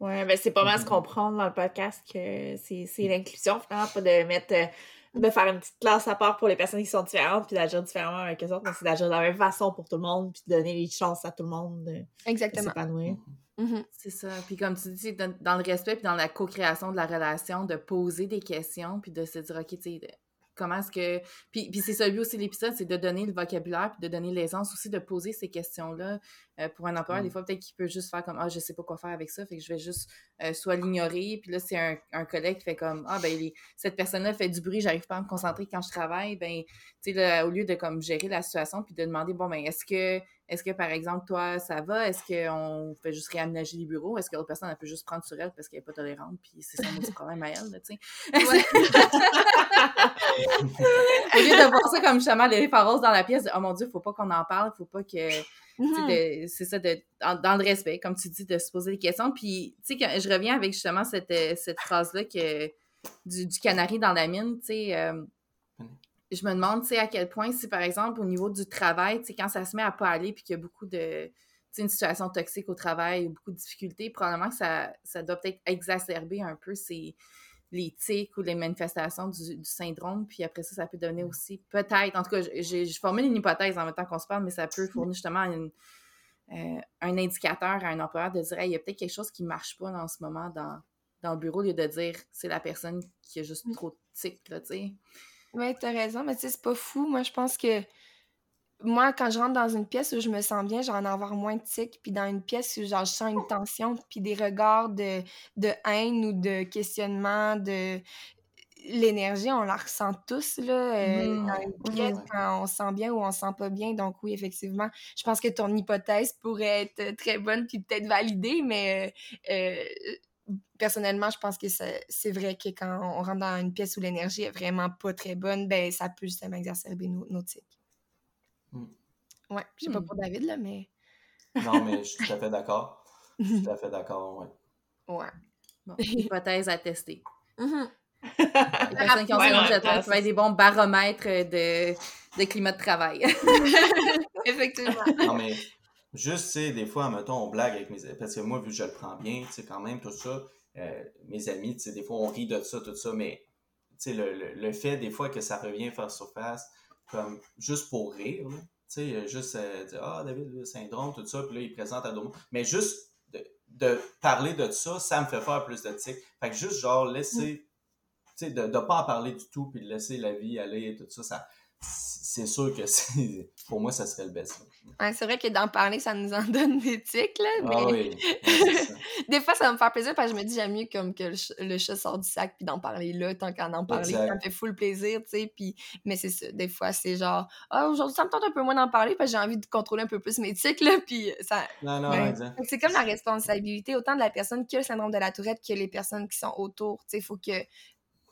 Ouais, ben c'est pas mal se Mhm. comprendre dans le podcast que c'est c'est l'inclusion, finalement, pas de mettre. euh, de faire une petite classe à part pour les personnes qui sont différentes, puis d'agir différemment avec eux autres, mais c'est d'agir de la même façon pour tout le monde, puis de donner les chances à tout le monde de, Exactement. s'épanouir. Mhm. C'est ça. Puis comme tu dis, dans, dans le respect puis dans la co-création de la relation, de poser des questions puis de se dire, OK, tu sais, de- comment est-ce que... Puis, puis c'est ça, lui aussi, l'épisode, c'est de donner le vocabulaire puis de donner l'aisance aussi de poser ces questions-là euh, pour un employeur. Mm. Des fois, peut-être qu'il peut juste faire comme, ah, je sais pas quoi faire avec ça, fait que je vais juste euh, soit l'ignorer. Puis là, c'est un, un collègue qui fait comme, ah, ben, les- cette personne-là fait du bruit, j'arrive pas à me concentrer quand je travaille. Ben, tu sais, au lieu de comme gérer la situation puis de demander, bon, ben, est-ce que est-ce que, par exemple, toi, ça va? Est-ce qu'on fait juste réaménager les bureaux? Est-ce que l'autre personne, elle peut juste prendre sur elle parce qu'elle n'est pas tolérante? Puis c'est son petit problème à elle, tu sais? Au lieu de voir ça comme justement les rose dans la pièce, de, oh mon Dieu, faut pas qu'on en parle, faut pas que. Mhm. de- C'est ça, de, dans, dans le respect, comme tu dis, de se poser des questions. Puis, tu sais, je reviens avec justement cette, euh, cette phrase-là que du, du canari dans la mine, tu sais. euh, je me demande, tu sais, à quel point, si par exemple, au niveau du travail, tu sais, quand ça se met à pas aller, puis qu'il y a beaucoup de, tu sais, une situation toxique au travail, beaucoup de difficultés, probablement que ça, ça doit peut-être exacerber un peu ces, les tics ou les manifestations du, du syndrome, puis après ça, ça peut donner aussi, peut-être, en tout cas, j'ai formé une hypothèse en même temps qu'on se parle, mais ça peut fournir justement une, euh, un indicateur à un employeur de dire, Hey, il y a peut-être quelque chose qui marche pas en ce moment dans, dans le bureau, au lieu de dire, c'est la personne qui a juste trop de tics, tu sais. Ouais, t'as raison, mais tu sais, c'est pas fou. Moi, je pense que moi, quand je rentre dans une pièce où je me sens bien, j'en ai avoir moins de tics. Puis dans une pièce où genre, je sens une tension, puis des regards de, de haine ou de questionnement, de l'énergie, on la ressent tous là, euh, Mhm. dans une pièce quand on se sent bien ou on se sent pas bien. Donc oui, effectivement, je pense que ton hypothèse pourrait être très bonne puis peut-être validée, mais euh, euh, personnellement, je pense que c'est vrai que quand on rentre dans une pièce où l'énergie est vraiment pas très bonne, ben ça peut justement exacerber nos, nos tics. Mm. Ouais, je sais pas Mm. pour David, là, mais... Non, mais je suis tout à fait d'accord. Je suis tout à fait d'accord, ouais. Ouais. Bon, hypothèse à tester. Mhm. Les personnes qui ont Ouais, syndrome ouais, de la ouais, peuvent être des bons baromètres de, de climat de travail. Effectivement. Non, mais juste, tu sais, des fois, mettons, on blague avec mes amis. Parce que moi, vu que je le prends bien, tu sais, quand même, tout ça, euh, mes amis, tu sais, des fois, on rit de ça, tout ça, mais, tu sais, le, le, le fait, des fois, que ça revient faire surface, comme, juste pour rire, là. Tu sais, euh, juste euh, dire, ah, David, le syndrome, tout ça, puis là, il présente à d'autres. Mais juste de, de parler de ça, ça me fait faire plus de tics. Fait que juste, genre, laisser, tu sais, de ne pas en parler du tout, puis de laisser la vie aller et tout ça, ça c'est sûr que c'est, pour moi, ça serait le best. Ouais, c'est vrai que d'en parler, ça nous en donne des tics, là. Ah Mais oui, ouais, c'est ça. des fois, ça va me faire plaisir parce que je me dis, j'aime mieux comme que le, ch- le chat sort du sac puis d'en parler là, tant qu'en en parler. Exact. Ça me fait full plaisir, tu sais. Puis... Mais c'est ça, des fois, c'est genre, ah, aujourd'hui, ça me tente un peu moins d'en parler parce que j'ai envie de contrôler un peu plus mes tics, là. Puis ça. Non, non, Ouais. Donc, C'est comme la responsabilité, autant de la personne qui a le syndrome de la tourette que les personnes qui sont autour. Tu sais, il faut que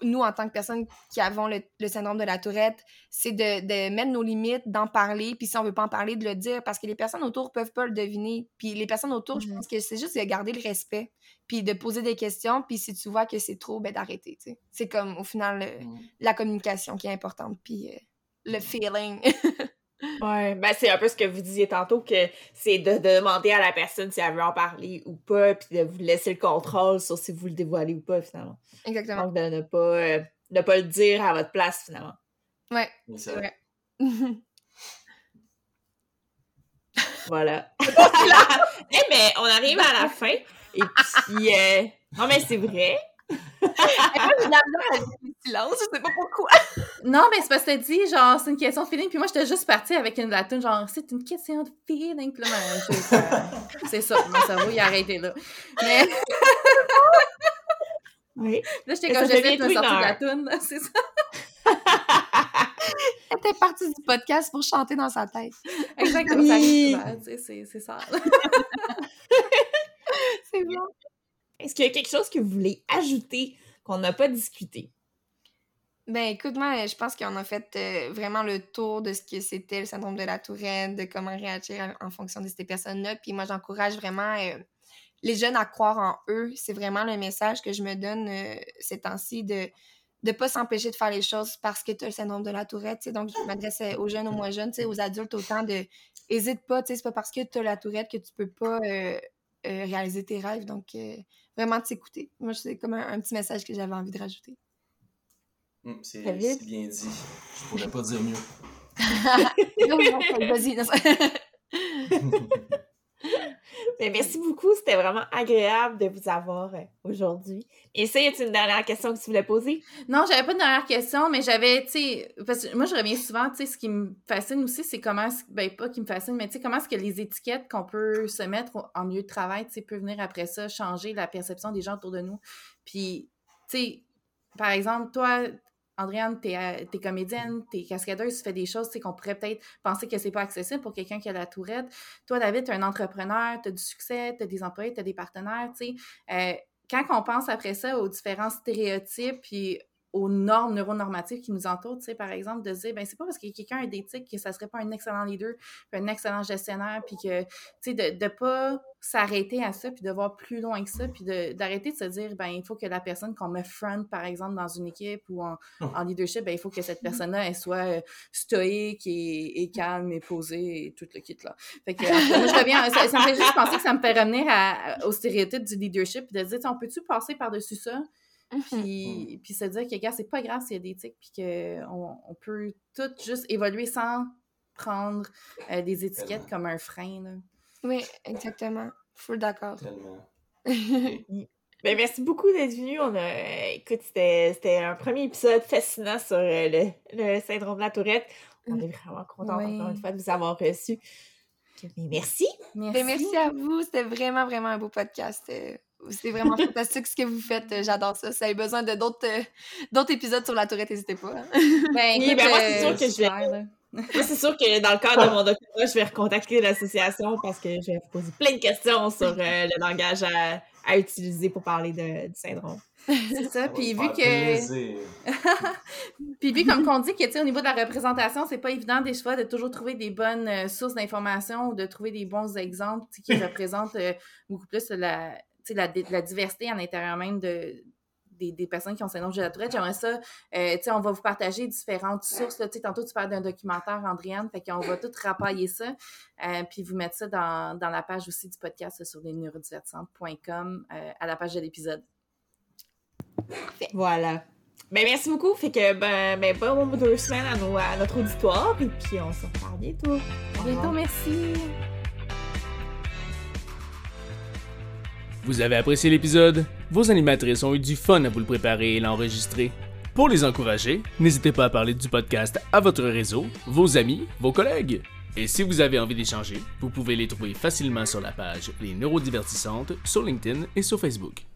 nous, en tant que personnes qui avons le, le syndrome de la tourette, c'est de, de mettre nos limites, d'en parler, puis si on veut pas en parler, de le dire, parce que les personnes autour peuvent pas le deviner. Puis les personnes autour, je Mhm. pense que c'est juste de garder le respect, puis de poser des questions, puis si tu vois que c'est trop, ben d'arrêter, tu sais. C'est comme, au final, le- Mm. la communication qui est importante, puis euh, le feeling. Ouais, ben c'est un peu ce que vous disiez tantôt, que c'est de, de demander à la personne si elle veut en parler ou pas, puis de vous laisser le contrôle sur si vous le dévoilez ou pas, finalement. Exactement. Donc, de ne pas, euh, de pas le dire à votre place, finalement. Ouais, Oui, c'est vrai. Voilà. eh ben, on arrive à la fin. Et puis, euh, non, mais c'est vrai. Moi, j'ai de la misère avec le silence, je sais pas pourquoi. Non, mais c'est parce que t'as dit, genre, c'est une question de feeling. Puis moi, j'étais juste partie avec une la toune, genre, c'est une question de feeling. Puis là, ben, je- ça- c'est ça. Mon cerveau, il a arrêté là. Mais Oui. là, j'étais comme, j'essaie de me sortir de la toune. C'est ça. Elle était partie du podcast pour chanter dans sa tête. Exactement. Ça arrive souvent, tu sais, c'est c'est ça. C'est bon. Est-ce qu'il y a quelque chose que vous voulez ajouter qu'on n'a pas discuté? Ben écoute, moi, je pense qu'on a fait euh, vraiment le tour de ce que c'était le syndrome de la tourette, de comment réagir en fonction de ces personnes-là. Puis moi, j'encourage vraiment euh, les jeunes à croire en eux. C'est vraiment le message que je me donne euh, ces temps-ci de de pas s'empêcher de faire les choses parce que tu as le syndrome de la tourette. Donc, je m'adresse aux jeunes, aux moins jeunes, aux adultes autant de... Hésite pas, c'est pas parce que tu as la tourette que tu peux pas réaliser tes rêves. Donc, vraiment de s'écouter. Moi, c'est comme un, un petit message que j'avais envie de rajouter. Mm, C'est bien dit. Je pourrais pas dire mieux. Non, non, Vas-y. Ben, merci beaucoup. C'était vraiment agréable de vous avoir euh, aujourd'hui. Et ça, y a une dernière question que tu voulais poser? Non, j'avais pas de dernière question, mais j'avais, tu sais, parce que moi, je reviens souvent, tu sais, ce qui me fascine aussi, c'est comment, est-ce- ben, pas qui me fascine, mais tu sais, comment est-ce que les étiquettes qu'on peut se mettre en milieu de travail, tu sais, peut venir après ça changer la perception des gens autour de nous. Puis, tu sais, par exemple, toi, Andréane, t'es, euh, t'es comédienne, t'es cascadeuse, tu fais des choses, qu'on pourrait peut-être penser que c'est pas accessible pour quelqu'un qui a la tourette. Toi, David, t'es un entrepreneur, t'as du succès, t'as des employés, t'as des partenaires, tu sais. Euh, quand on pense après ça aux différents stéréotypes puis aux normes neuronormatives qui nous entourent, tu sais, par exemple, de dire, ben c'est pas parce que quelqu'un a d'éthique que ça serait pas un excellent leader, un excellent gestionnaire, puis que, tu sais, de, de pas s'arrêter à ça, puis de voir plus loin que ça, puis de- d'arrêter de, se dire, ben il faut que la personne qu'on me front, par exemple, dans une équipe ou en, en leadership, ben il faut que cette personne-là, elle soit euh, stoïque et, et calme et posée et tout le kit, là. Fait que, moi, je reviens, ça, ça me fait juste penser que ça me fait revenir à- au stéréotype du leadership, puis de se dire, Tiens, on peut-tu passer par-dessus ça? Puis, puis se dire que, gars, c'est pas grave s'il y a des tics, puis qu'on on peut tout juste évoluer sans prendre euh, des étiquettes comme un frein. Là. Oui, exactement. Full d'accord. Tellement. Ben, merci beaucoup d'être venu. On a, écoute, c'était c'était un premier épisode fascinant sur euh, le, le syndrome de la tourette. On est vraiment contents Oui. encore une fois de vous avoir reçu. Mais merci. Merci. Ben, merci à vous. C'était vraiment, vraiment un beau podcast. Euh, C'est vraiment fantastique ce que vous faites. Euh, J'adore ça. Si vous avez besoin de d'autres euh, d'autres épisodes sur la tourette, n'hésitez pas. hein. Ben, Oui, écoute, ben, moi, c'est sûr que je vais- c'est sûr que dans le cadre de mon doctorat, je vais recontacter l'association parce que je vais vous poser plein de questions sur euh, le langage à, à utiliser pour parler de- du syndrome. C'est ça. Puis vu que. Puis vu comme qu'on dit que, au niveau de la représentation, c'est pas évident des fois de toujours trouver des bonnes euh, sources d'informations ou de trouver des bons exemples qui représentent euh, beaucoup plus la, tu sais, la, di- la diversité à l'intérieur même de, des, des personnes qui ont syndrome de la tourette. J'aimerais ça, euh, tu sais, on va vous partager différentes sources. Là, tu sais, tantôt, tu parles d'un documentaire, Andréane, fait qu'on va tout rapailler ça, euh, puis vous mettre ça dans, dans la page aussi du podcast sur les neurodivertissantes.com euh, à la page de l'épisode. Voilà. Ben, merci beaucoup. Fait que, ben, ben bon deux semaines à, nos- à notre auditoire. Et puis, on se reparle bientôt. À bientôt, merci! Vous avez apprécié l'épisode? Vos animatrices ont eu du fun à vous le préparer et l'enregistrer. Pour les encourager, n'hésitez pas à parler du podcast à votre réseau, vos amis, vos collègues. Et si vous avez envie d'échanger, vous pouvez les trouver facilement sur la page Les Neurodivertissantes sur LinkedIn et sur Facebook.